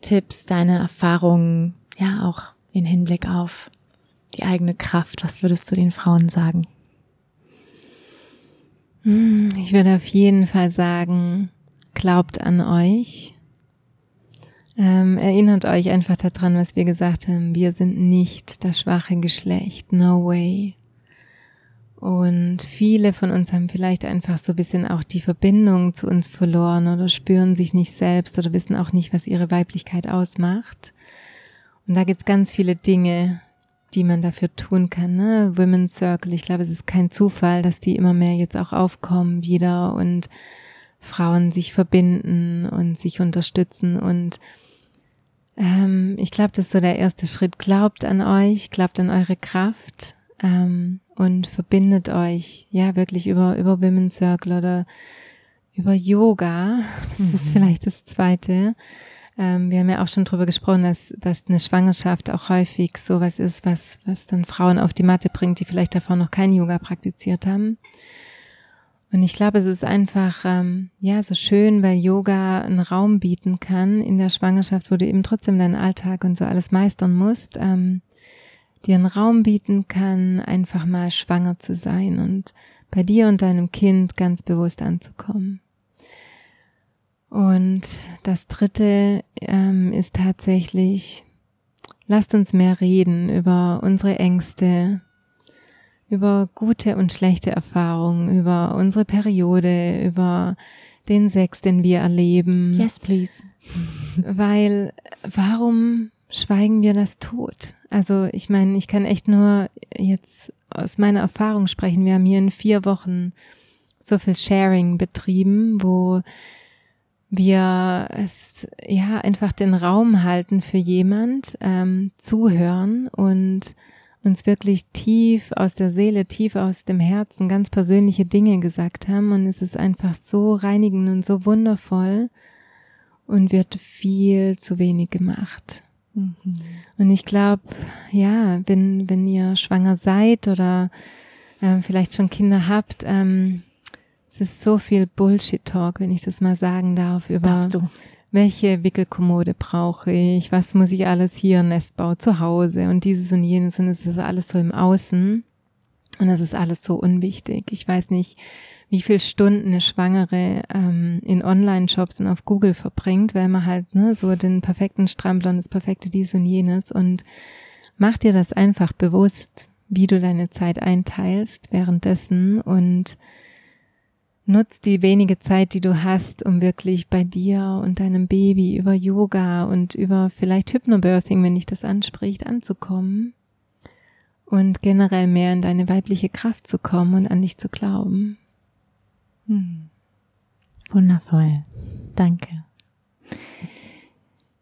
Tipps, deine Erfahrungen, ja auch in Hinblick auf die eigene Kraft, was würdest du den Frauen sagen? Hm, ich würde auf jeden Fall sagen, glaubt an euch, ähm, erinnert euch einfach daran, was wir gesagt haben. Wir sind nicht das schwache Geschlecht. No way. Und viele von uns haben vielleicht einfach so ein bisschen auch die Verbindung zu uns verloren oder spüren sich nicht selbst oder wissen auch nicht, was ihre Weiblichkeit ausmacht. Und da gibt's ganz viele Dinge, die man dafür tun kann. Ne? Women's Circle, ich glaube, es ist kein Zufall, dass die immer mehr jetzt auch aufkommen wieder und Frauen sich verbinden und sich unterstützen. Und ähm, ich glaube, das ist so der erste Schritt. Glaubt an euch, glaubt an eure Kraft ähm, und verbindet euch ja wirklich über, über Women's Circle oder über Yoga. Das mhm. ist vielleicht das zweite. Ähm, wir haben ja auch schon drüber gesprochen, dass, dass eine Schwangerschaft auch häufig sowas ist, was, was dann Frauen auf die Matte bringt, die vielleicht davor noch kein Yoga praktiziert haben. Und ich glaube, es ist einfach ähm, ja so schön, weil Yoga einen Raum bieten kann in der Schwangerschaft, wo du eben trotzdem deinen Alltag und so alles meistern musst, ähm, dir einen Raum bieten kann, einfach mal schwanger zu sein und bei dir und deinem Kind ganz bewusst anzukommen. Und das dritte ähm, ist tatsächlich, lasst uns mehr reden über unsere Ängste, über gute und schlechte Erfahrungen, über unsere Periode, über den Sex, den wir erleben. Yes, please. Weil, warum schweigen wir das tot? Also, ich meine, ich kann echt nur jetzt aus meiner Erfahrung sprechen. Wir haben hier in vier Wochen so viel Sharing betrieben, wo wir es ja einfach den Raum halten für jemand, ähm, zuhören und uns wirklich tief aus der Seele, tief aus dem Herzen ganz persönliche Dinge gesagt haben und es ist einfach so reinigend und so wundervoll und wird viel zu wenig gemacht. Mhm. Und ich glaube, ja, wenn, wenn ihr schwanger seid oder äh, vielleicht schon Kinder habt, ähm, es ist so viel Bullshit-Talk, wenn ich das mal sagen darf, über welche Wickelkommode brauche ich, was muss ich alles hier, Nestbau zu Hause und dieses und jenes und es ist alles so im Außen. Und das ist alles so unwichtig. Ich weiß nicht, wie viel Stunden eine Schwangere ähm, in Online-Shops und auf Google verbringt, weil man halt ne, so den perfekten Strampler und das perfekte dies und jenes. Und mach dir das einfach bewusst, wie du deine Zeit einteilst währenddessen. Und Nutz die wenige Zeit, die du hast, um wirklich bei dir und deinem Baby über Yoga und über vielleicht Hypnobirthing, wenn dich das anspricht, anzukommen und generell mehr in deine weibliche Kraft zu kommen und an dich zu glauben. Hm. Wundervoll. Danke.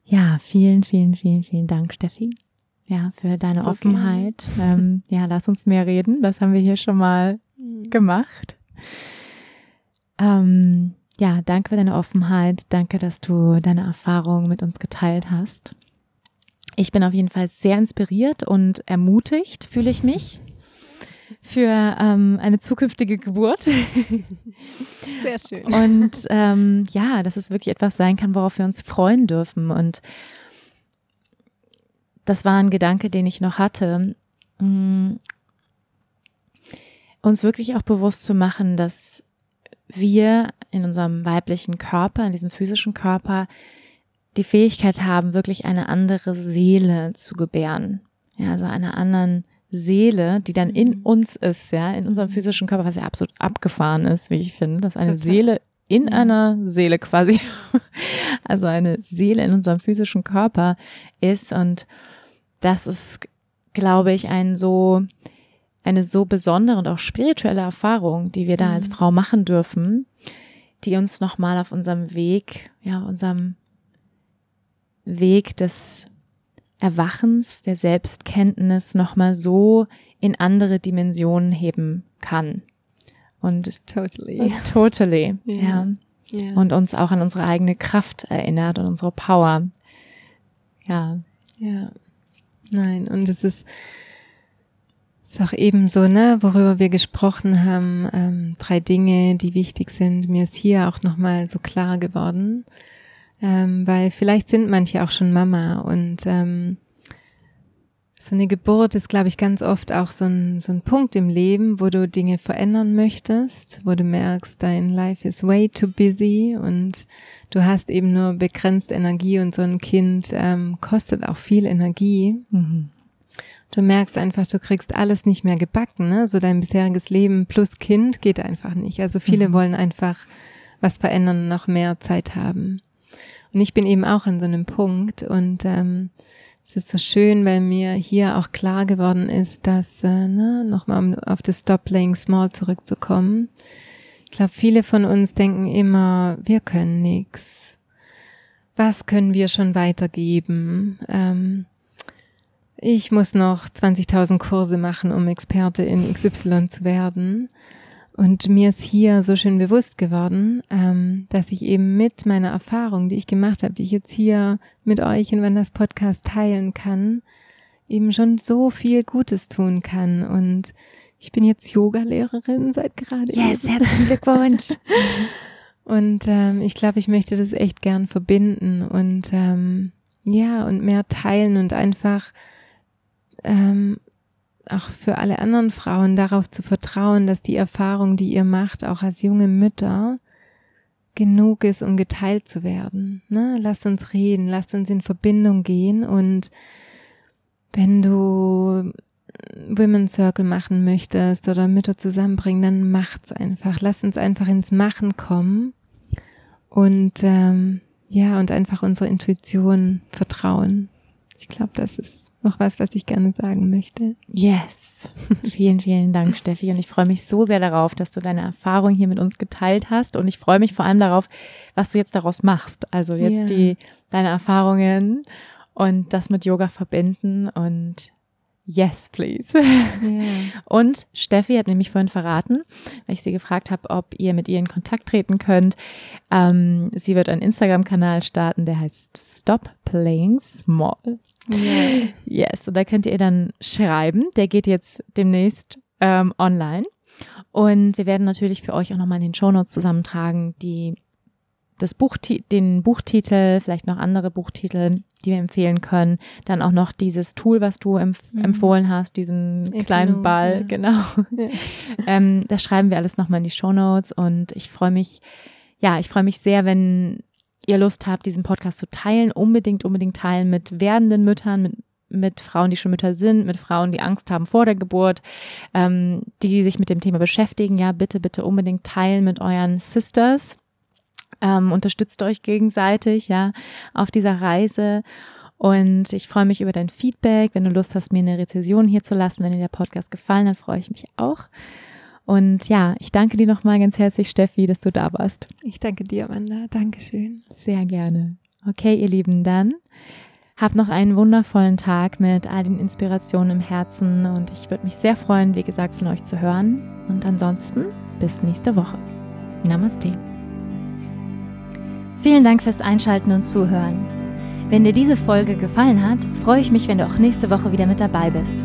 Ja, vielen, vielen, vielen, vielen Dank, Steffi. Ja, für deine so Offenheit. Ähm, ja, lass uns mehr reden. Das haben wir hier schon mal hm. gemacht. Ähm, ja, danke für deine Offenheit. Danke, dass du deine Erfahrungen mit uns geteilt hast. Ich bin auf jeden Fall sehr inspiriert und ermutigt, fühle ich mich, für ähm, eine zukünftige Geburt. Sehr schön. Und ähm, ja, dass es wirklich etwas sein kann, worauf wir uns freuen dürfen. Und das war ein Gedanke, den ich noch hatte, mm, uns wirklich auch bewusst zu machen, dass wir in unserem weiblichen Körper, in diesem physischen Körper, die Fähigkeit haben, wirklich eine andere Seele zu gebären. Ja, also einer anderen Seele, die dann in mhm. uns ist, ja, in unserem physischen Körper, was ja absolut abgefahren ist, wie ich finde, dass eine Total. Seele in mhm. einer Seele quasi, also eine Seele in unserem physischen Körper ist und das ist, glaube ich, ein so eine so besondere und auch spirituelle Erfahrung, die wir da mhm. als Frau machen dürfen, die uns nochmal auf unserem Weg, ja, unserem Weg des Erwachens, der Selbstkenntnis nochmal so in andere Dimensionen heben kann. Und totally. Totally. Yeah. Ja. Yeah. Und uns auch an unsere eigene Kraft erinnert und unsere Power. Ja. Ja. Nein, und es ist, ist auch eben so, ne, worüber wir gesprochen haben, ähm, drei Dinge, die wichtig sind. Mir ist hier auch nochmal so klar geworden, ähm, weil vielleicht sind manche auch schon Mama und ähm, so eine Geburt ist, glaube ich, ganz oft auch so ein, so ein Punkt im Leben, wo du Dinge verändern möchtest, wo du merkst, dein Life is way too busy und du hast eben nur begrenzt Energie und so ein Kind ähm, kostet auch viel Energie. Mhm. Du merkst einfach, du kriegst alles nicht mehr gebacken, ne? So dein bisheriges Leben plus Kind geht einfach nicht. Also viele mhm. wollen einfach was verändern und noch mehr Zeit haben. Und ich bin eben auch an so einem Punkt und ähm, es ist so schön, weil mir hier auch klar geworden ist, dass, äh, ne, nochmal um auf das Stop Playing Small zurückzukommen. Ich glaube, viele von uns denken immer, wir können nichts. Was können wir schon weitergeben? Ähm, ich muss noch 20.000 Kurse machen, um Experte in XY zu werden. Und mir ist hier so schön bewusst geworden, ähm, dass ich eben mit meiner Erfahrung, die ich gemacht habe, die ich jetzt hier mit euch in Wanders Podcast teilen kann, eben schon so viel Gutes tun kann. Und ich bin jetzt Yoga-Lehrerin seit gerade. Yes, herzlichen Glückwunsch. und ähm, ich glaube, ich möchte das echt gern verbinden und ähm, ja, und mehr teilen und einfach ähm, auch für alle anderen Frauen darauf zu vertrauen, dass die Erfahrung, die ihr macht, auch als junge Mütter, genug ist, um geteilt zu werden. Ne? Lasst uns reden, lasst uns in Verbindung gehen und wenn du Women's Circle machen möchtest oder Mütter zusammenbringen, dann macht's einfach. Lass uns einfach ins Machen kommen und ähm, ja und einfach unserer Intuition vertrauen. Ich glaube, das ist noch was, was ich gerne sagen möchte? Yes. vielen, vielen Dank, Steffi. Und ich freue mich so sehr darauf, dass du deine Erfahrung hier mit uns geteilt hast. Und ich freue mich vor allem darauf, was du jetzt daraus machst. Also jetzt yeah. die, deine Erfahrungen und das mit Yoga verbinden und Yes, please. Yeah. Und Steffi hat nämlich vorhin verraten, weil ich sie gefragt habe, ob ihr mit ihr in Kontakt treten könnt. Ähm, sie wird einen Instagram-Kanal starten, der heißt Stop Playing Small. Yeah. Yes, und da könnt ihr dann schreiben. Der geht jetzt demnächst ähm, online. Und wir werden natürlich für euch auch nochmal in den Shownotes zusammentragen, die das Buch, den Buchtitel, vielleicht noch andere Buchtitel, die wir empfehlen können. Dann auch noch dieses Tool, was du empf mhm. empfohlen hast, diesen ich kleinen Ball, ja. genau. Ja. ähm, das schreiben wir alles nochmal in die Show Notes und ich freue mich, ja, ich freue mich sehr, wenn ihr Lust habt, diesen Podcast zu teilen, unbedingt, unbedingt teilen mit werdenden Müttern, mit mit Frauen, die schon Mütter sind, mit Frauen, die Angst haben vor der Geburt, ähm, die sich mit dem Thema beschäftigen. Ja, bitte, bitte unbedingt teilen mit euren Sisters. Ähm, unterstützt euch gegenseitig, ja, auf dieser Reise. Und ich freue mich über dein Feedback. Wenn du Lust hast, mir eine Rezession hier zu lassen, wenn dir der Podcast gefallen hat, freue ich mich auch. Und ja, ich danke dir nochmal ganz herzlich, Steffi, dass du da warst. Ich danke dir, Amanda. Dankeschön. Sehr gerne. Okay, ihr Lieben, dann habt noch einen wundervollen Tag mit all den Inspirationen im Herzen und ich würde mich sehr freuen, wie gesagt, von euch zu hören. Und ansonsten bis nächste Woche. Namaste. Vielen Dank fürs Einschalten und Zuhören. Wenn dir diese Folge gefallen hat, freue ich mich, wenn du auch nächste Woche wieder mit dabei bist.